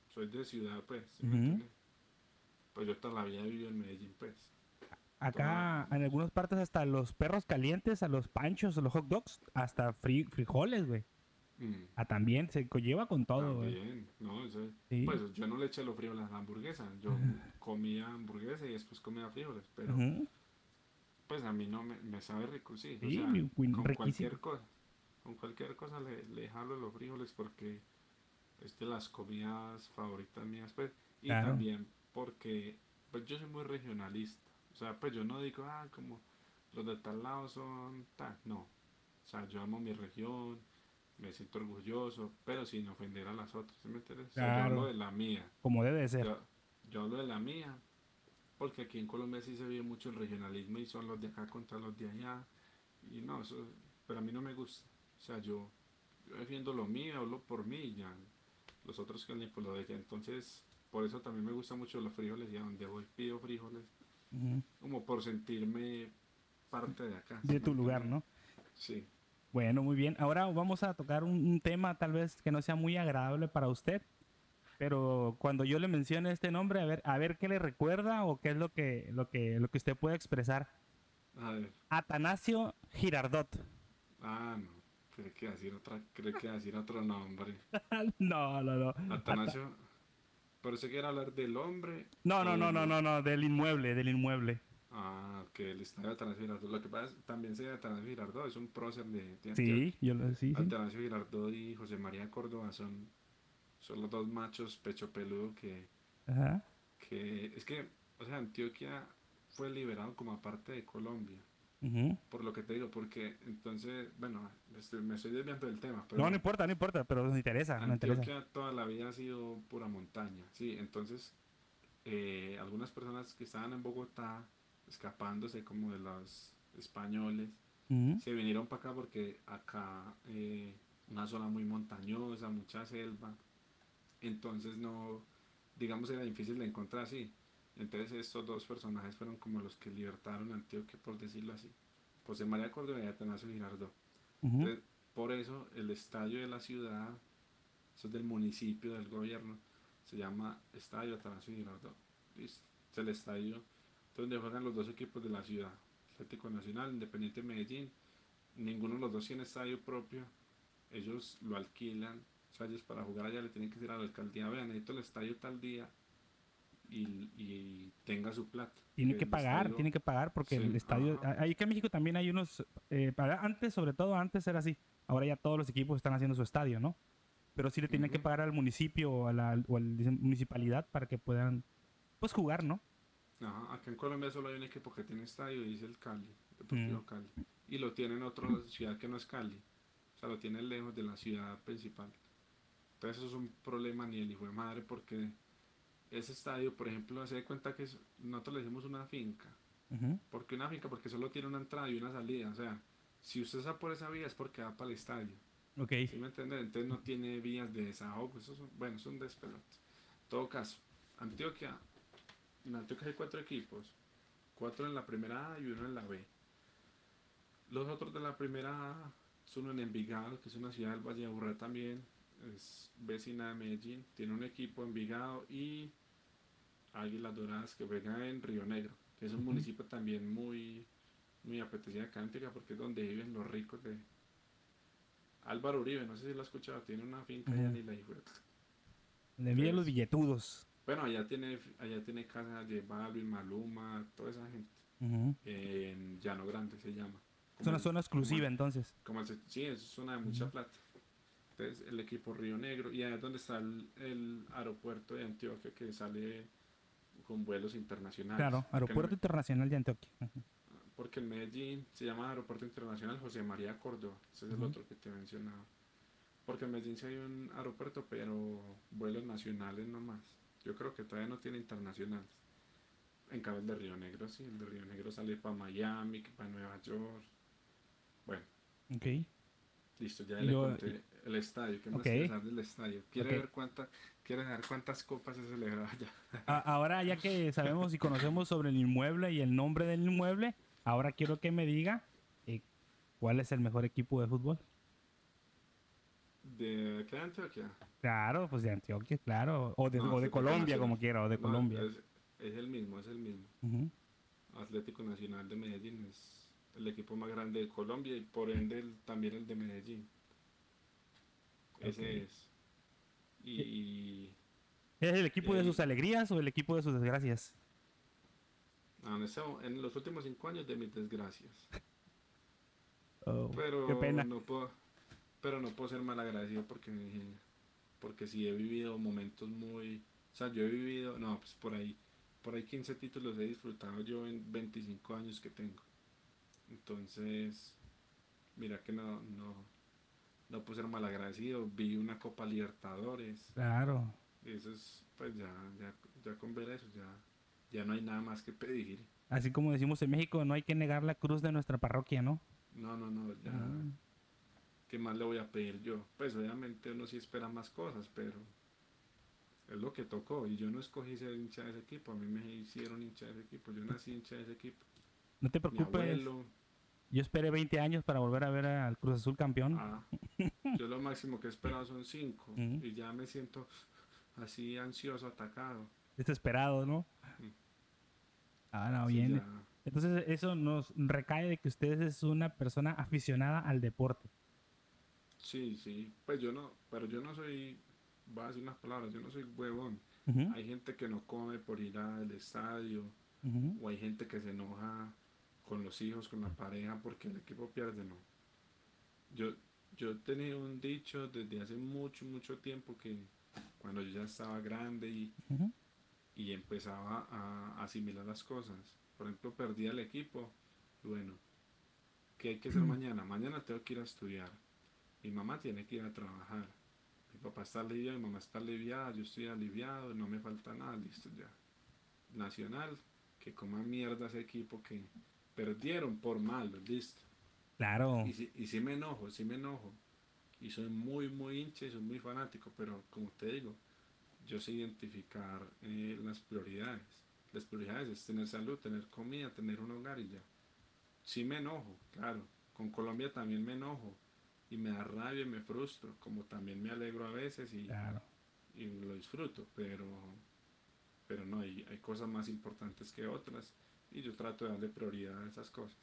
Speaker 2: soy de ciudad, pues. Pues yo toda la vida he vivido en Medellín, pues.
Speaker 1: Acá en algunas partes hasta los perros calientes, a los panchos, a los hot dogs, hasta fri- frijoles, güey.
Speaker 2: Mm.
Speaker 1: Ah, también se lleva con todo, güey.
Speaker 2: No, eso-
Speaker 1: Sí.
Speaker 2: pues yo no le eché los frijoles a la hamburguesa. Yo comía hamburguesa y después comía frijoles, pero. Pues a mí no me, me sabe rico, sí. o
Speaker 1: Sí,
Speaker 2: sea,
Speaker 1: mi- muy
Speaker 2: con
Speaker 1: riquísimo.
Speaker 2: cualquier cosa, con cualquier cosa le, le jalo los frijoles porque es de las comidas favoritas mías, pues. Y
Speaker 1: Claro.
Speaker 2: también porque pues yo soy muy regionalista. O sea, pues yo no digo, ah, como los de tal lado son tal, no. O sea, yo amo mi región, me siento orgulloso, pero sin ofender a las otras, ¿sí me entiendes? O sea, yo
Speaker 1: Claro.
Speaker 2: hablo de la mía.
Speaker 1: Como debe de ser.
Speaker 2: Yo, yo hablo de la mía, porque aquí en Colombia sí se vive mucho el regionalismo y son los de acá contra los de allá. Y no, eso, pero a mí no me gusta. O sea, yo, yo defiendo lo mío, hablo por mí y ya. Los otros que ni por lo de ella. Entonces, por eso también me gustan mucho los frijoles y a donde voy pido frijoles, como por sentirme parte de acá.
Speaker 1: De
Speaker 2: ¿sí
Speaker 1: tu lugar? ¿no?
Speaker 2: Sí.
Speaker 1: Bueno, muy bien. Ahora vamos a tocar un, un tema tal vez que no sea muy agradable para usted. Pero cuando yo le mencione este nombre, a ver, a ver qué le recuerda o qué es lo que, lo que, lo que usted puede expresar.
Speaker 2: A ver.
Speaker 1: Atanasio Girardot.
Speaker 2: Ah, no. Creo que decir otra, creo que decir otro nombre.
Speaker 1: no, no, no.
Speaker 2: Atanasio. Pero usted quiere hablar del hombre.
Speaker 1: No, no, no, no, no, no, del inmueble, del inmueble.
Speaker 2: Ah, que el estadio de Atanasio Girardot. Lo que pasa es también sé de Atanasio Girardot, es un prócer de.
Speaker 1: Sí, yo lo sí, sí.
Speaker 2: Atanasio Girardot y José María Córdoba son, son los dos machos pecho peludo que,
Speaker 1: Ajá.
Speaker 2: que. Es que, o sea, Antioquia fue liberado como aparte de Colombia.
Speaker 1: Ujú.
Speaker 2: Por lo que te digo, porque entonces, bueno, estoy- me estoy desviando del tema. Pero
Speaker 1: No, no importa, no importa, pero nos interesa.
Speaker 2: Antioquia toda la vida ha sido pura montaña, sí, entonces eh, algunas personas que estaban en Bogotá escapándose como de los españoles se vinieron para acá porque acá eh, una zona muy montañosa, mucha selva, entonces no, digamos era difícil de encontrar así, entonces estos dos personajes fueron como los que libertaron a Antioquia por decirlo así, José María Córdoba y Atanasio Girardot. Entonces, por eso el estadio de la ciudad, eso es del municipio, del gobierno, se llama Estadio Atanasio Girardot. Es el estadio donde juegan los dos equipos de la ciudad. Atlético Nacional, Independiente Medellín. Ninguno de los dos tiene estadio propio. Ellos lo alquilan. O sea, ellos para jugar allá le tienen que decir a la alcaldía, vean, necesito el estadio tal día y, y tenga su plata.
Speaker 1: Tiene que pagar, tiene que pagar porque el estadio... Ahí que en México también hay unos... Eh, para, antes, sobre todo antes era así. Ahora ya todos los equipos están haciendo su estadio, ¿no? Pero sí le tienen que pagar al municipio o a la, o a la municipalidad para que puedan, pues, jugar, ¿no?
Speaker 2: Ajá, acá en Colombia solo hay un equipo que tiene estadio y es el Cali, Deportivo mm. Cali. Y lo tiene en otra ciudad que no es Cali. O sea, lo tiene lejos de la ciudad principal. Entonces eso es un problema ni el hijo de madre porque ese estadio, por ejemplo, se da cuenta que nosotros le decimos una finca. ¿Por qué una finca? Porque solo tiene una entrada y una salida. O sea, si usted está por esa vía es porque va para el estadio.
Speaker 1: Ok.
Speaker 2: ¿Sí me entiende? Entonces no tiene vías de desahogo. Eso es bueno, es un despelote. En todo caso, Antioquia en Antioquia hay cuatro equipos, cuatro en la primera A y uno en la B. Los otros de la primera A son en Envigado, que es una ciudad del Valle de Aburrá también, es vecina de Medellín, tiene un equipo en Envigado y Águilas Doradas que juega en Río Negro, que es un municipio también muy, muy apetecido acá en porque es donde viven los ricos de Álvaro Uribe, no sé si lo ha escuchado, tiene una finca allá en la
Speaker 1: De los billetudos.
Speaker 2: Bueno, allá tiene, allá tiene casa de Balvin, Maluma, toda esa gente. En Llano Grande se llama.
Speaker 1: es una zona exclusiva entonces.
Speaker 2: Como sí, es zona de mucha plata. Entonces el equipo Río Negro y allá es donde está el, aeropuerto de Antioquia que sale con vuelos internacionales.
Speaker 1: Claro, aeropuerto internacional de Antioquia.
Speaker 2: Porque en Medellín se llama Aeropuerto Internacional José María Córdoba, ese es el otro que te mencionaba. Porque en Medellín sí hay un aeropuerto, pero vuelos nacionales nomás. Yo creo que todavía no tiene internacionales. En cambio el de Río Negro sí, el de Río Negro sale para Miami, para Nueva York. Bueno.
Speaker 1: Ok.
Speaker 2: Listo, ya le conté el estadio. ¿Qué más okay. del estadio? ¿Quiere ver quiere ver cuántas copas se celebraba ya?
Speaker 1: ahora ya que sabemos y conocemos sobre el inmueble y el nombre del inmueble, ahora quiero que me diga eh, cuál es el mejor equipo de fútbol.
Speaker 2: ¿De qué Antioquia?
Speaker 1: Claro, pues de Antioquia, claro. O de, o de Colombia, como quiera, o de Colombia.
Speaker 2: Es, el mismo, es el mismo. Atlético Nacional de Medellín es el equipo más grande de Colombia y por ende también el de Medellín. Ese es. Y,
Speaker 1: ¿Es el equipo de sus alegrías o el equipo de sus desgracias?
Speaker 2: en, los últimos cinco años de mis desgracias.
Speaker 1: Oh,
Speaker 2: Pero
Speaker 1: qué pena.
Speaker 2: no puedo, pero no puedo ser mal agradecido porque porque sí he vivido momentos muy, o sea, yo he vivido, no, pues por ahí, por ahí 15 títulos he disfrutado yo en 25 años que tengo. Entonces, mira que no, no, no puedo ser mal agradecido. Vi una Copa Libertadores.
Speaker 1: Claro.
Speaker 2: Eso es, pues ya, ya, ya con ver eso, ya, ya no hay nada más que pedir.
Speaker 1: Así como decimos en México, no hay que negar la cruz de nuestra parroquia, ¿no?
Speaker 2: No, no, no, ya. Ah. ¿qué más le voy a pedir yo? Pues obviamente uno sí espera más cosas, pero es lo que tocó. Y yo no escogí ser hincha de ese equipo, a mí me hicieron hincha de ese equipo, yo nací hincha de ese equipo.
Speaker 1: No te preocupes. Yo esperé 20 años para volver a ver al Cruz Azul campeón.
Speaker 2: Ah, yo lo máximo que he esperado son 5 y ya me siento así ansioso, atacado.
Speaker 1: Desesperado, ¿no? Ah, no, bien. Entonces eso nos recae de que usted es una persona aficionada al deporte.
Speaker 2: Sí, sí, pues yo no, pero yo no soy, voy a decir unas palabras, yo no soy huevón. Hay gente que no come por ir al estadio, o hay gente que se enoja con los hijos, con la pareja, porque el equipo pierde, no. Yo, yo tenía un dicho desde hace mucho, mucho tiempo que cuando yo ya estaba grande y, y empezaba a asimilar las cosas, por ejemplo, perdía el equipo, bueno, ¿qué hay que hacer mañana? Mañana tengo que ir a estudiar mi mamá tiene que ir a trabajar. Mi papá está aliviado, mi mamá está aliviada, yo estoy aliviado, no me falta nada, listo ya. Nacional, que coma mierda ese equipo que perdieron por mal, listo.
Speaker 1: Claro.
Speaker 2: Y, y sí me enojo, sí me enojo. Y soy muy, muy hincha y soy muy fanático, pero como te digo, yo sé identificar eh, las prioridades. Las prioridades es tener salud, tener comida, tener un hogar y ya. Sí me enojo, claro. Con Colombia también me enojo y me da rabia y me frustro, como también me alegro a veces y, y lo disfruto, pero pero no, hay, hay cosas más importantes que otras y yo trato de darle prioridad a esas cosas.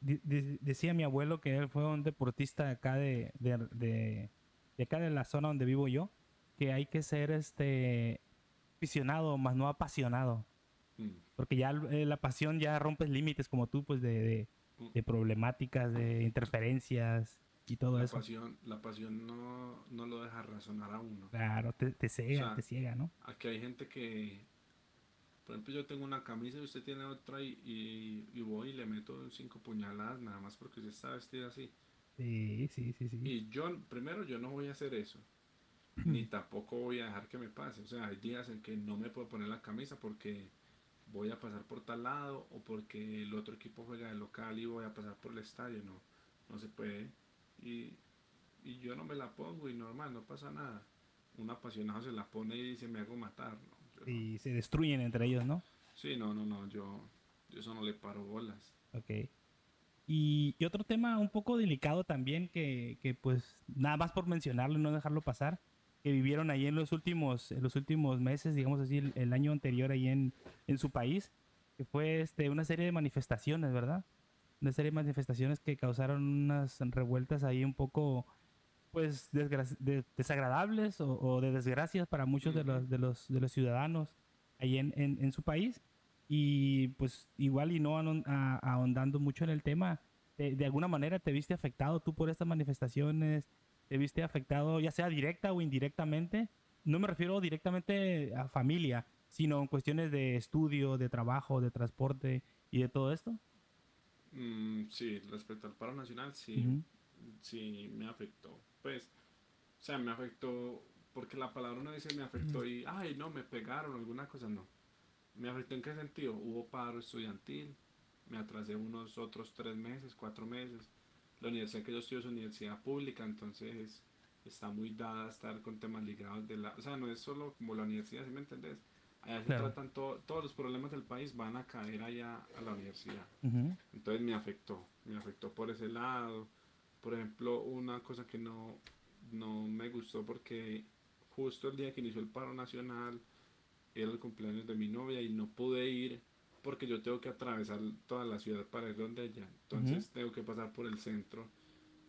Speaker 1: decía mi abuelo que él fue un deportista acá de, de, de, de, acá de la zona donde vivo yo, que hay que ser este aficionado, más no apasionado. Mm. Porque ya eh, la pasión ya rompes límites como tú, pues de, mm. de, problemáticas, de interferencias y todo
Speaker 2: la
Speaker 1: eso.
Speaker 2: Pasión, la pasión no, no, lo deja razonar a uno.
Speaker 1: Claro, te, te ciega, te ciega, ¿no?
Speaker 2: Aquí hay gente que, por ejemplo, yo tengo una camisa y usted tiene otra y, y, voy y le meto cinco puñaladas nada más porque usted está vestida así.
Speaker 1: Sí, sí, sí, sí.
Speaker 2: Y yo, primero, yo no voy a hacer eso. ni tampoco voy a dejar que me pase. O sea, hay días en que no me puedo poner la camisa porque voy a pasar por tal lado o porque el otro equipo juega de local y voy a pasar por el estadio. No, no se puede. Y, y yo no me la pongo y normal, no pasa nada. Un apasionado se la pone y dice me hago matar.
Speaker 1: Y se destruyen entre ellos, ¿no?
Speaker 2: Sí, no, no, no, yo, yo eso no le paro bolas.
Speaker 1: Ok. Y, y otro tema un poco delicado también que, que, pues nada más por mencionarlo y no dejarlo pasar, que vivieron ahí en los últimos, en los últimos meses, digamos así, el, año anterior ahí en, en, su país, que fue este, una serie de manifestaciones, ¿verdad? Una serie de manifestaciones que causaron unas revueltas ahí un poco, pues, desagradables o, de desgracias para muchos de los, de los, de los ciudadanos ahí en, en, en su país. Y pues igual y no ahondando mucho en el tema, de, de, alguna manera te viste afectado tú por estas manifestaciones, te viste afectado, ya sea directa o indirectamente. No me refiero directamente a familia, sino en cuestiones de estudio, de trabajo, de transporte y de todo esto.
Speaker 2: Mm, sí, respecto al paro nacional, sí, sí me afectó. Pues, o sea, me afectó porque la palabra no dice me afectó y, ay, no, me pegaron, alguna cosa, no. ¿Me afectó en qué sentido? Hubo paro estudiantil, me atrasé unos otros tres meses, cuatro meses la universidad que yo estudio es universidad pública, entonces está muy dada a estar con temas ligados de la... O sea, no es solo como la universidad, ¿sí me entendés? Allá se tratan todos los problemas del país van a caer allá a la universidad. Entonces me afectó, me afectó por ese lado. Por ejemplo, una cosa que no, no me gustó porque justo el día que inició el paro nacional era el cumpleaños de mi novia y no pude ir porque yo tengo que atravesar toda la ciudad para ir donde ella. Entonces tengo que pasar por el centro.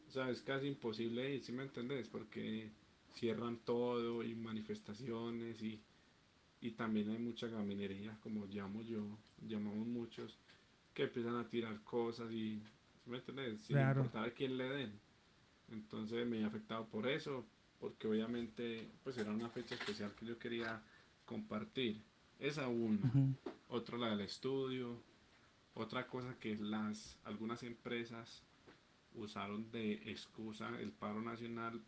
Speaker 2: O sea, es casi imposible ir, si me entendés? Porque cierran todo y manifestaciones y, y también hay mucha gaminería, como llamo yo, llamamos muchos, que empiezan a tirar cosas y, ¿sí me entendés? Sin importar a quién le den. Entonces me he afectado por eso, porque obviamente pues era una fecha especial que yo quería compartir. Esa una. Otra la del estudio. Otra cosa que las algunas empresas usaron de excusa el paro nacional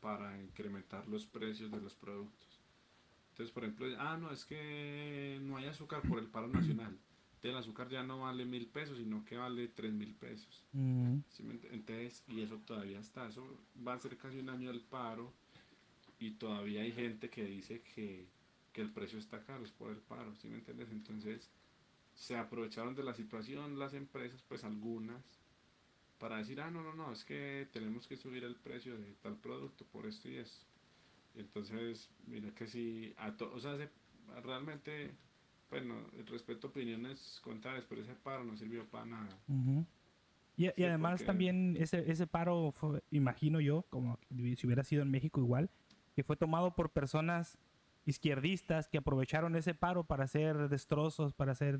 Speaker 2: para incrementar los precios de los productos. Entonces, por ejemplo, ah, no, es que no hay azúcar por el paro nacional. El azúcar ya no vale mil pesos, sino que vale tres mil pesos. Entonces, y eso todavía está. Eso va a ser casi un año el paro. Y todavía hay gente que dice que que el precio está caro, es por el paro, ¿sí me entiendes? Entonces se aprovecharon de la situación las empresas, pues algunas, para decir, ah, no, no, no, es que tenemos que subir el precio de tal producto por esto y eso. Entonces, mira que si, a o sea, realmente, bueno, respeto opiniones contrarias, pero ese paro no sirvió para nada.
Speaker 1: Y, además también ese, ese paro, imagino yo, como si hubiera sido en México igual, que fue tomado por personas izquierdistas que aprovecharon ese paro para hacer destrozos, para hacer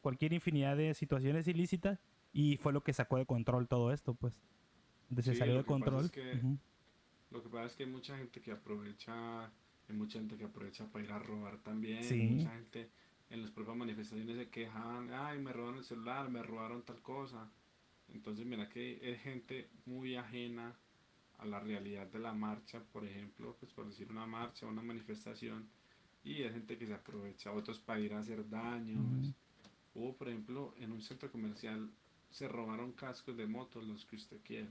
Speaker 1: cualquier infinidad de situaciones ilícitas y fue lo que sacó de control todo esto, pues. Donde se salió de control.
Speaker 2: Lo que pasa es que hay mucha gente que aprovecha, hay mucha gente que aprovecha para ir a robar también, mucha gente en las propias manifestaciones se quejan, ay, me robaron el celular, me robaron tal cosa. Entonces, mira que es gente muy ajena a la realidad de la marcha, por ejemplo, pues por decir una marcha, una manifestación, y hay gente que se aprovecha, otros para ir a hacer daños. Hubo, por ejemplo, en un centro comercial se robaron cascos de motos, los que usted quiera.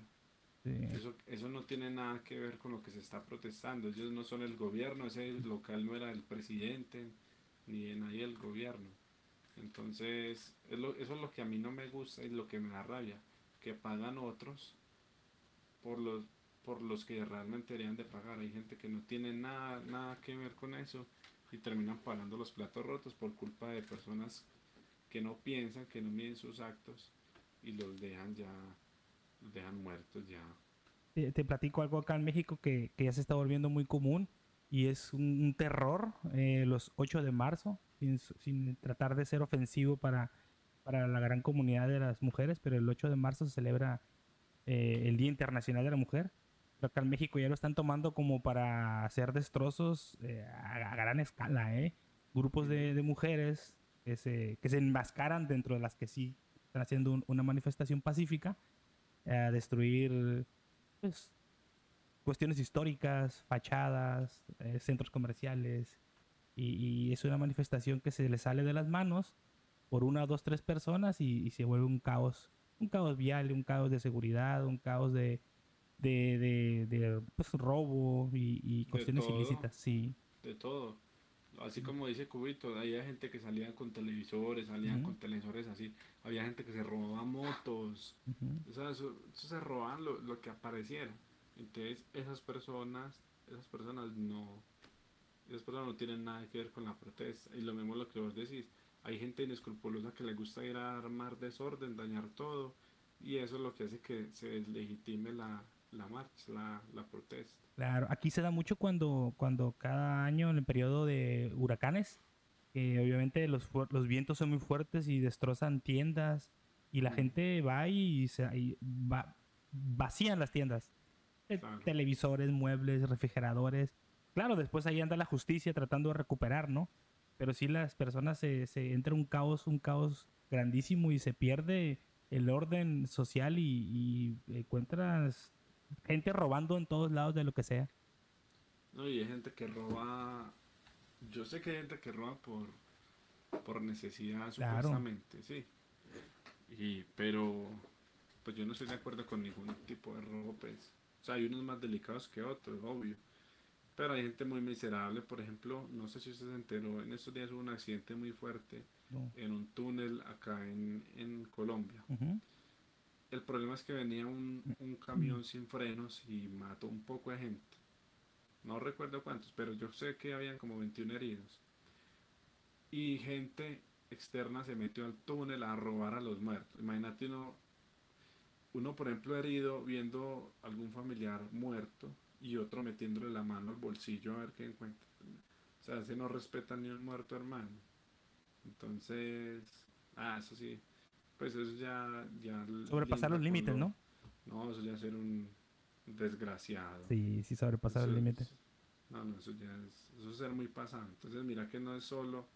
Speaker 2: Eso, eso no tiene nada que ver con lo que se está protestando. Ellos no son el gobierno, ese local no era del presidente, ni de nadie del gobierno. Entonces, eso es lo que a mí no me gusta y lo que me da rabia, que pagan otros por los por los que realmente deberían de pagar. Hay gente que no tiene nada, nada que ver con eso y terminan pagando los platos rotos por culpa de personas que no piensan, que no miden sus actos y los dejan ya, dejan muertos ya.
Speaker 1: Te, platico algo acá en México que, ya se está volviendo muy común y es un, terror eh, los 8 de marzo, sin, tratar de ser ofensivo para, para la gran comunidad de las mujeres, pero el 8 de marzo se celebra eh, el Día Internacional de la Mujer. acá en México ya lo están tomando como para hacer destrozos eh, a, gran escala, ¿eh? Grupos de, mujeres que se, que se enmascaran dentro de las que sí están haciendo una manifestación pacífica, a destruir pues, cuestiones históricas, fachadas, eh, centros comerciales, y, es una manifestación que se le sale de las manos por una, dos, tres personas y, se vuelve un caos, un caos vial, un caos de seguridad, un caos de, de, pues, robo y, cuestiones ilícitas, sí.
Speaker 2: De todo. Así como dice Cubito, había gente que salía con televisores, salían con televisores así, había gente que se robaba motos, o sea, eso, se robaban lo, lo que apareciera. Entonces, esas personas, esas personas no, esas personas no tienen nada que ver con la protesta. Y lo mismo lo que vos decís, hay gente inescrupulosa que le gusta ir a armar desorden, dañar todo, y eso es lo que hace que se deslegitime la, la marcha, la, la, protesta.
Speaker 1: Claro, aquí se da mucho cuando, cuando cada año en el periodo de huracanes, eh, obviamente los, los vientos son muy fuertes y destrozan tiendas y la gente va y, se, va, vacían las tiendas. Eh, televisores, muebles, refrigeradores. Claro, después ahí anda la justicia tratando de recuperar, ¿no? Pero si las personas se, se entra un caos, un caos grandísimo y se pierde el orden social y, encuentras gente robando en todos lados de lo que sea.
Speaker 2: No, y hay gente que roba. Yo sé que hay gente que roba por, por necesidad, supuestamente, sí. Y, pero, pues yo no estoy de acuerdo con ningún tipo de robo, pues sea, hay unos más delicados que otros, obvio. Pero hay gente muy miserable, por ejemplo, no sé si usted se enteró, en estos días hubo un accidente muy fuerte en un túnel acá en, Colombia. El problema es que venía un, un, camión sin frenos y mató un poco de gente. No recuerdo cuántos, pero yo sé que habían como 21 heridos. Y gente externa se metió al túnel a robar a los muertos. Imagínate uno uno, por ejemplo, herido viendo algún familiar muerto y otro metiéndole la mano al bolsillo a ver qué encuentra. O sea, se no respeta ni un muerto hermano. Entonces, ah, eso sí, pues eso ya... ya
Speaker 1: Sobrepasar los límites, ¿no?
Speaker 2: No, eso ya es ser un desgraciado.
Speaker 1: Sí, sí, sobrepasar los límites.
Speaker 2: No, no, eso ya es, eso es ser muy pasado. Entonces, mira que no es solo,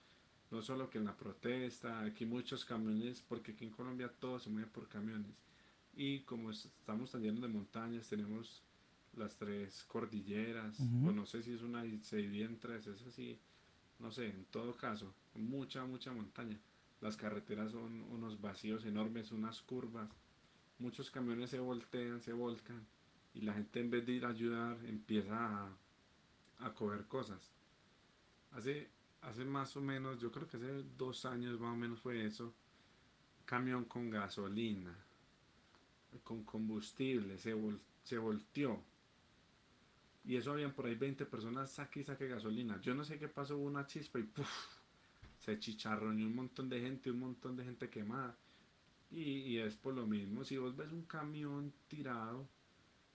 Speaker 2: no solo que en la protesta, aquí muchos camiones, porque aquí en Colombia todo se mueve por camiones y como estamos tan llenos de montañas, tenemos las tres cordilleras, o no sé si es una, se divide en tres, es así, no sé, en todo caso, mucha, mucha montaña. Las carreteras son unos vacíos enormes, unas curvas, muchos camiones se voltean, se volcan, y la gente en vez de ir a ayudar empieza a, coger cosas. Hace, hace más o menos, yo creo que hace dos años más o menos fue eso, camión con gasolina con combustible, se, se volteó. Y eso habían por ahí 20 personas, saque y saque gasolina. Yo no sé qué pasó, hubo una chispa y puff, se chicharroneó un montón de gente, un montón de gente quemada. Y, y, es por lo mismo, si vos ves un camión tirado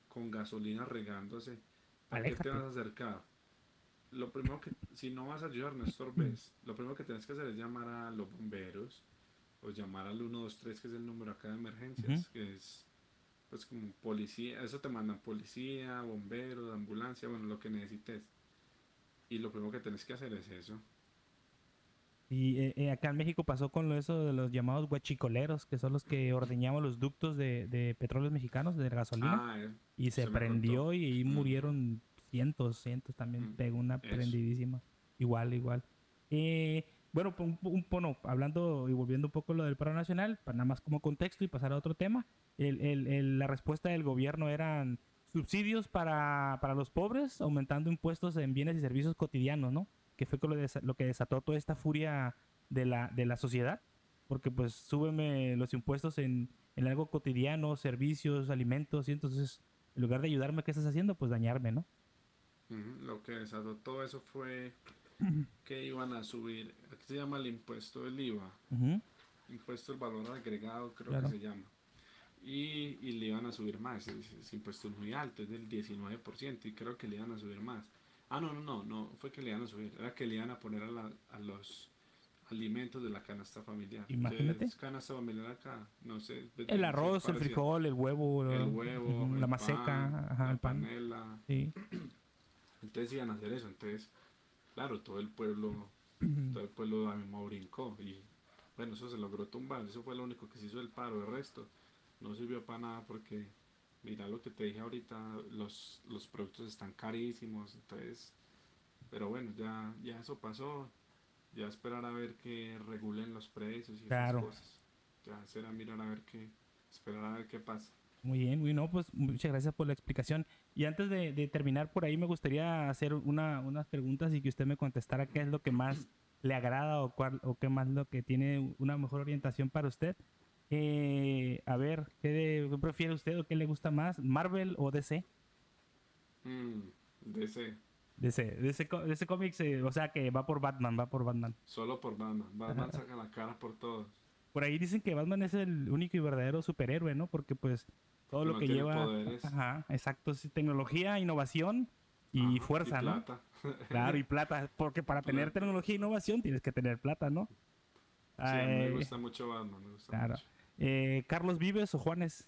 Speaker 2: con gasolina regándose, ¿a qué te vas a acercar? Lo primero que, si no vas a ayudar, no estorbes. Lo primero que tienes que hacer es llamar a los bomberos o llamar al 123, que es el número acá de emergencias, que es pues como policía, eso te mandan policía, bomberos, ambulancia, bueno, lo que necesites. Y lo primero que tienes que hacer es eso.
Speaker 1: Y eh, eh, acá en México pasó con eso de los llamados huachicoleros, que son los que ordeñaban los ductos de, de petróleos mexicanos, de gasolina. Ah, eh, y se, prendió y mm. murieron cientos, cientos también. Mm, pegó una prendidísima. Igual, igual. Eh, bueno, un, un, hablando y volviendo un poco lo del paro nacional, para nada más como contexto y pasar a otro tema, la respuesta del gobierno eran subsidios para, los pobres, aumentando impuestos en bienes y servicios cotidianos, ¿no? Que fue lo, que desató toda esta furia de la, de la sociedad, porque pues súbeme los impuestos en, algo cotidiano, servicios, alimentos, y entonces en lugar de ayudarme, ¿qué estás haciendo? Pues dañarme, ¿no?
Speaker 2: Lo que desató todo eso fue que iban a subir, aquí se llama el impuesto del IVA,
Speaker 1: Ujú.
Speaker 2: impuesto del valor agregado creo
Speaker 1: Claro.
Speaker 2: que se llama. Y, y le iban a subir más, ese, ese impuesto es muy alto, es del 19% y creo que le iban a subir más. Ah, no, no, no, no fue que le iban a subir, era que le iban a poner a, la- a los alimentos de la canasta familiar.
Speaker 1: Imagínate.
Speaker 2: ¿Qué es canasta familiar acá? No sé.
Speaker 1: El arroz, el frijol, el huevo,
Speaker 2: El huevo,
Speaker 1: ujú,
Speaker 2: el
Speaker 1: la
Speaker 2: pan,
Speaker 1: ajá,
Speaker 2: la
Speaker 1: el pan.
Speaker 2: panela.
Speaker 1: Sí.
Speaker 2: Entonces iban a hacer eso, entonces, claro, todo el pueblo, todo el pueblo a mismo brincó y bueno, eso se logró tumbar, eso fue lo único que se hizo el paro, el resto no sirvió para nada porque mira lo que te dije ahorita, los, los productos están carísimos, entonces, pero bueno, ya, ya eso pasó, ya esperar a ver que regulen los precios y
Speaker 1: Claro.
Speaker 2: esas cosas, ya será mirar a ver qué, esperar a ver qué pasa.
Speaker 1: Muy bien, muy no, pues muchas gracias por la explicación. Y antes de, de terminar por ahí, me gustaría hacer una, unas preguntas y que usted me contestara qué es lo que más le agrada o, cuál, o qué más lo que tiene una mejor orientación para usted. Eh, a ver, ¿qué, de- qué prefiere usted o qué le gusta más, Marvel o DC?
Speaker 2: Mm, DC,
Speaker 1: DC, DC, DC Comics, eh, o sea que va por Batman, va por Batman.
Speaker 2: solo por Batman, Batman saca la cara por todos.
Speaker 1: Por ahí dicen que Batman es el único y verdadero superhéroe, ¿no? Porque pues todo lo que lleva...
Speaker 2: poderes.
Speaker 1: Ajá, exacto, sí, tecnología, innovación y fuerza, ¿no?
Speaker 2: plata.
Speaker 1: Claro, y plata, porque para tener tecnología e innovación tienes que tener plata, ¿no?
Speaker 2: Sí, a mí
Speaker 1: Ay,
Speaker 2: me gusta mucho Batman, me gusta
Speaker 1: claro.
Speaker 2: mucho.
Speaker 1: Eh, Carlos Vives o Juanes.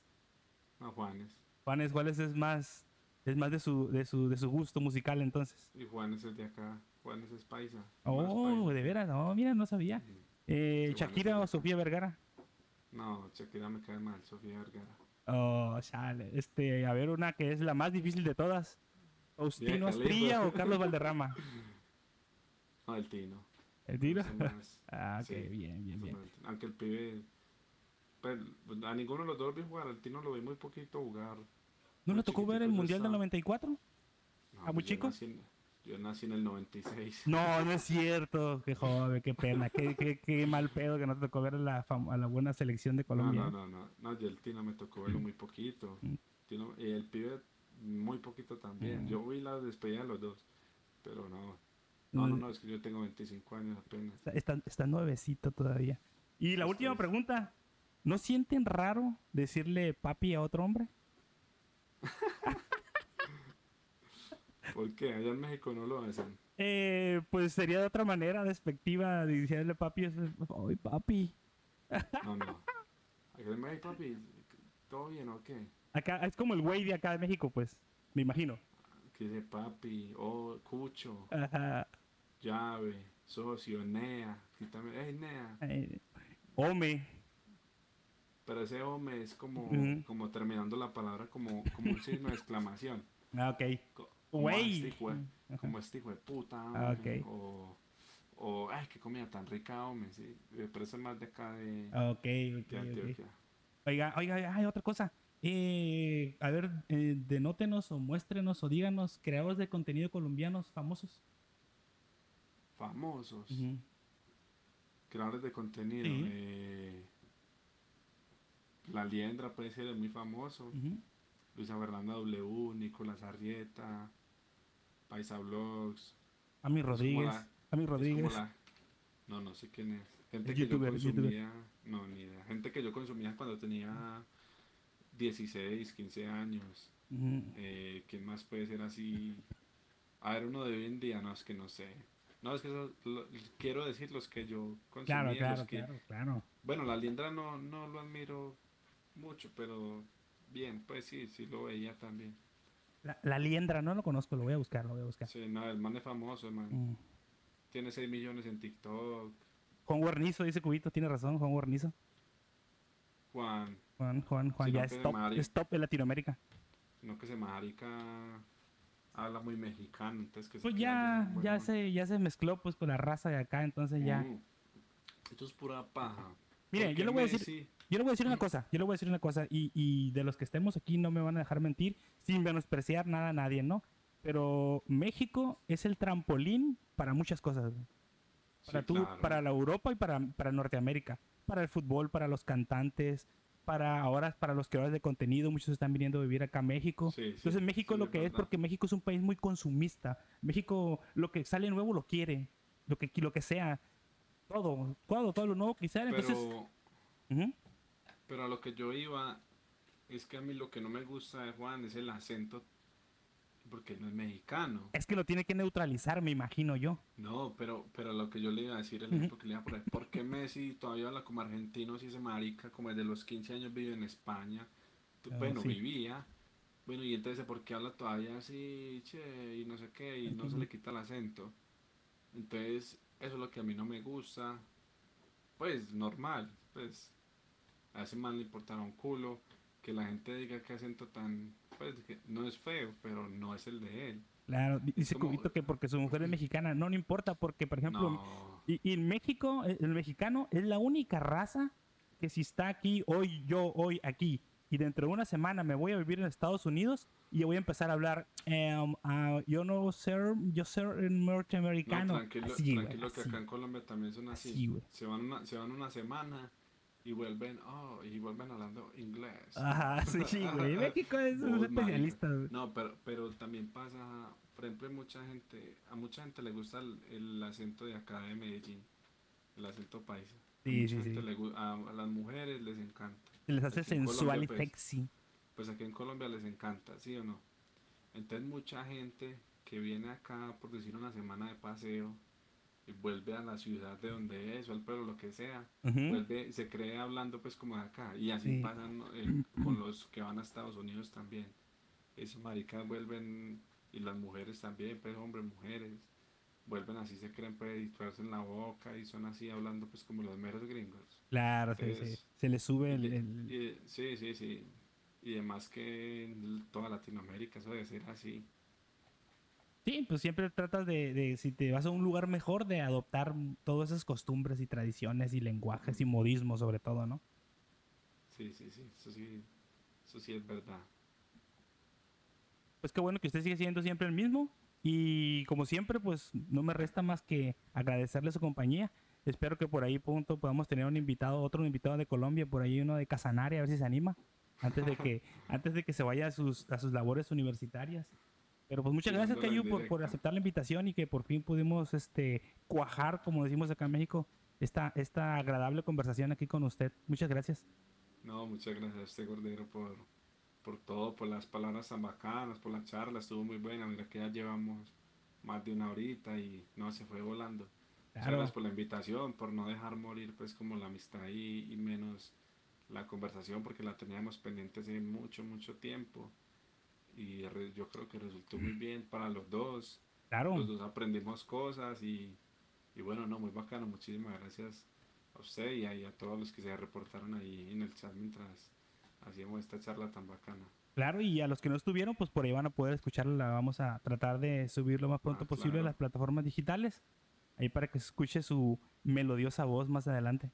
Speaker 2: No, Juanes.
Speaker 1: Juanes, ¿cuáles es más, es más de su, de su, de su gusto musical entonces?
Speaker 2: Y Juanes es de acá. Juanes es paisa.
Speaker 1: Oh,
Speaker 2: paisa.
Speaker 1: de veras, no, mira, no sabía.
Speaker 2: Ujú.
Speaker 1: Eh,
Speaker 2: Sí,
Speaker 1: Shakira
Speaker 2: Juanes
Speaker 1: o Sofía Vergara.
Speaker 2: No, Shakira me cae mal, Sofía Vergara.
Speaker 1: Oh, chale. Este, a ver, una que es la más difícil de todas. Faustino
Speaker 2: Khalifa.
Speaker 1: Asprilla o Carlos Valderrama.
Speaker 2: No, el Tino.
Speaker 1: ¿El
Speaker 2: más.
Speaker 1: Ah, ok,
Speaker 2: Sí,
Speaker 1: bien, bien, bien.
Speaker 2: Tino. Aunque el pibe. Pues, a ninguno de los dos vi jugar. Al Tino lo vi muy poquito jugar.
Speaker 1: ¿No
Speaker 2: muy
Speaker 1: le tocó ver el Mundial del
Speaker 2: estaba-
Speaker 1: 94?
Speaker 2: No,
Speaker 1: ¿Ah, muy
Speaker 2: pues yo
Speaker 1: chico?
Speaker 2: nací en- yo nací en el 96.
Speaker 1: No, no es cierto. Qué joven, qué pena. Qué, qué, qué mal pedo que no te tocó ver a la, a la buena selección de
Speaker 2: No,
Speaker 1: Colombia.
Speaker 2: no, no, no, no, yo el Tino me tocó verlo muy poquito.
Speaker 1: Mm.
Speaker 2: Tino- y el pibe muy poquito también.
Speaker 1: Mm.
Speaker 2: Yo vi la despedida de los dos, pero no. No, no,
Speaker 1: Mm.
Speaker 2: no, es que yo tengo 25 años apenas.
Speaker 1: Está, está, está nuevecito todavía. Y la última pregunta. ¿No sienten raro decirle papi a otro hombre?
Speaker 2: ¿Por qué? Allá en México no lo hacen.
Speaker 1: Eh, pues sería de otra manera despectiva de decirle papi. Ay, papi.
Speaker 2: No, no. Acá en México, papi, ¿todo bien o qué?
Speaker 1: Acá es como el güey de acá de México, pues. Me imagino.
Speaker 2: Que dice papi, oh, cucho,
Speaker 1: Ajá.
Speaker 2: llave, socio, nea. Quítame, hey, nea.
Speaker 1: Eh, Home.
Speaker 2: Pero ese es como, como terminando la palabra como, como un signo de exclamación.
Speaker 1: Ah, ok.
Speaker 2: Co- como,
Speaker 1: Güey.
Speaker 2: "Ah, este hijo como este hijo de puta,
Speaker 1: Ah,
Speaker 2: hombre",
Speaker 1: ok.
Speaker 2: o, o, ay, qué comida tan rica, hombre, sí, Eh, pero eso es más de acá de,
Speaker 1: Ah, Ok,
Speaker 2: de
Speaker 1: ok, ok.
Speaker 2: Antioquia.
Speaker 1: Oiga, oiga, hay otra cosa. Eh, a ver, eh, denótenos o muéstrenos o díganos creadores de contenido colombianos famosos.
Speaker 2: Famosos, creadores de contenido,
Speaker 1: Sí.
Speaker 2: eh, La Liendra puede ser muy famoso. Luisa Fernanda W, Nicolás Arrieta, Paisa Vlogs,
Speaker 1: Ami Rodríguez.
Speaker 2: la-
Speaker 1: Ami Rodríguez.
Speaker 2: la- no, no sé quién es, gente que
Speaker 1: youtuber,
Speaker 2: yo consumía, no, ni idea, gente que yo consumía cuando tenía 16, 15 años. Eh, ¿Quién más puede ser así? A ver, uno de hoy en día, no, es que no sé. No, es que eso, lo- quiero decir los que yo consumía.
Speaker 1: Claro,
Speaker 2: los
Speaker 1: claro,
Speaker 2: que,
Speaker 1: claro, claro.
Speaker 2: Bueno, la liendra no, no lo admiro mucho, pero bien, pues sí, sí lo veía también.
Speaker 1: La, la liendra, no lo conozco, lo voy a buscar, lo voy a buscar.
Speaker 2: Sí, no, el man es famoso, el man.
Speaker 1: Mm.
Speaker 2: Tiene 6 millones en TikTok.
Speaker 1: Juan Guarnizo, dice Cubito, tiene razón, Juan Guarnizo.
Speaker 2: Juan,
Speaker 1: Juan, Juan, Juan, ya es top, es top en Latinoamérica.
Speaker 2: no que se marica, habla muy mexicano, entonces que
Speaker 1: Pues ya, ya
Speaker 2: bueno.
Speaker 1: se, ya se mezcló pues con la raza de acá, entonces ya.
Speaker 2: Mm. Esto es pura paja.
Speaker 1: Mire,
Speaker 2: Porque
Speaker 1: yo le voy a decir- Yo le voy a decir una cosa, yo le voy a decir una cosa, y, y de los que estemos aquí no me van a dejar mentir, sin menospreciar nada a nadie, ¿no? Pero México es el trampolín para muchas cosas. Para
Speaker 2: Sí,
Speaker 1: tú,
Speaker 2: claro.
Speaker 1: para la Europa y para, para Norteamérica. Para el fútbol, para los cantantes, para ahora para los creadores de contenido, muchos están viniendo a vivir acá a México.
Speaker 2: Sí, sí,
Speaker 1: Entonces México
Speaker 2: sí,
Speaker 1: lo que es
Speaker 2: verdad.
Speaker 1: porque México es un país muy consumista. México lo que sale nuevo lo quiere. lo que, lo que sea. Todo, todo, todo lo nuevo que. Entonces,
Speaker 2: Pero,
Speaker 1: ujú.
Speaker 2: Pero a lo que yo iba es que a mí lo que no me gusta de Juan es el acento porque él no es mexicano.
Speaker 1: es que lo tiene que neutralizar, me imagino yo.
Speaker 2: No, pero, pero lo que yo le iba a decir, que le iba a poner, ¿por qué Messi todavía habla como argentino si ese marica, como desde los 15 años vive en España? Tú-
Speaker 1: Ah,
Speaker 2: bueno,
Speaker 1: sí.
Speaker 2: vivía. Bueno, y entonces, ¿por qué habla todavía así, che, y no sé qué, y no se le quita el acento? Entonces, eso es lo que a mí no me gusta. Pues, normal, pues, a ese man le importará un culo que la gente diga qué acento tan, pues, que no es feo, pero no es el de él.
Speaker 1: Claro, di- dice
Speaker 2: como-
Speaker 1: Cubito que porque su mujer es mexicana. No, no importa, porque, por ejemplo,
Speaker 2: No.
Speaker 1: y, y en México, eh, el mexicano es la única raza que si está aquí, hoy, yo, hoy, aquí, y dentro de una semana me voy a vivir en Estados Unidos y voy a empezar a hablar, em, ah, yo no ser, yo ser norteamericano.
Speaker 2: No, tranquilo,
Speaker 1: así,
Speaker 2: tranquilo que
Speaker 1: así.
Speaker 2: acá en Colombia también son así.
Speaker 1: Así,
Speaker 2: se, van una, se van una semana y vuelven, oh, y vuelven hablando inglés.
Speaker 1: Ajá, sí, güey. México es un especialista.
Speaker 2: No, pero, pero también pasa, por ejemplo, mucha gente, a mucha gente le gusta el, el acento de acá de Medellín, el acento paisa. A
Speaker 1: Sí,
Speaker 2: mucha
Speaker 1: sí,
Speaker 2: le a, a las mujeres les encanta.
Speaker 1: Se les hace
Speaker 2: Aquí
Speaker 1: sensual
Speaker 2: Colombia,
Speaker 1: y
Speaker 2: pues,
Speaker 1: sexy.
Speaker 2: Pues aquí en Colombia les encanta, ¿sí o no? Entonces mucha gente que viene acá por decir una semana de paseo vuelve a la ciudad de donde es o al pueblo, lo que sea, vuelve, se cree hablando pues como de acá y así
Speaker 1: Sí.
Speaker 2: pasan eh, con los que van a Estados Unidos también. Esos maricas vuelven y las mujeres también, pues hombres, mujeres, vuelven así, se creen pues y en la boca y son así hablando pues como los meros gringos.
Speaker 1: Claro, sí, sí.
Speaker 2: Entonces,
Speaker 1: Se le sube el...
Speaker 2: Y-
Speaker 1: el-
Speaker 2: y- sí, sí, sí. Y además que en toda Latinoamérica eso debe ser así.
Speaker 1: Sí, pues siempre tratas de, de, si te vas a un lugar mejor, de adoptar todas esas costumbres y tradiciones y lenguajes y modismos sobre todo, ¿no?
Speaker 2: Sí, sí, sí. Eso sí, eso sí es verdad.
Speaker 1: Pues qué bueno que usted sigue siendo siempre el mismo. Y como siempre, pues no me resta más que agradecerle su compañía. Espero que por ahí punto podamos tener un invitado, otro invitado de Colombia, por ahí uno de Casanare, a ver si se anima, antes de que, antes de que se vaya a sus, a sus labores universitarias. Pero pues muchas gracias, Cayu, por, por aceptar la invitación y que por fin pudimos este, cuajar, como decimos acá en México, esta, esta agradable conversación aquí con usted. Muchas gracias.
Speaker 2: No, muchas gracias a usted, Gordero, por, por todo, por las palabras tan bacanas, por la charla. Estuvo muy buena. Mira que ya llevamos más de una horita y no, se fue volando. Muchas
Speaker 1: Claro.
Speaker 2: gracias por la invitación, por no dejar morir pues como la amistad y, y menos la conversación porque la teníamos pendiente hace mucho, mucho tiempo. Y re- yo creo que resultó muy bien para los dos.
Speaker 1: Claro.
Speaker 2: Los dos aprendimos cosas y, y bueno, no, muy bacano. Muchísimas gracias a usted y a, y a todos los que se reportaron ahí en el chat mientras hacíamos esta charla tan bacana.
Speaker 1: Claro, y a los que no estuvieron, pues por ahí van a poder escucharla. La vamos a tratar de subir lo más pronto
Speaker 2: Ah,
Speaker 1: posible a
Speaker 2: claro.
Speaker 1: las plataformas digitales. Ahí para que se escuche su melodiosa voz más adelante.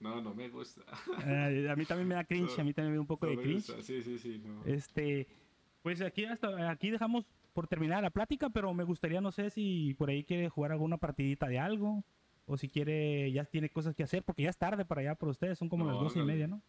Speaker 2: No, no me gusta.
Speaker 1: Eh, a mí también me da cringe, a mí también me da un poco
Speaker 2: No
Speaker 1: de
Speaker 2: me
Speaker 1: cringe.
Speaker 2: gusta. Sí, sí, sí. no.
Speaker 1: Este, pues aquí hasta aquí dejamos por terminar la plática, pero me gustaría, no sé si por ahí quiere jugar alguna partidita de algo, o si quiere, ya tiene cosas que hacer, porque ya es tarde para allá para ustedes, son como
Speaker 2: No,
Speaker 1: las doce y media, ¿no?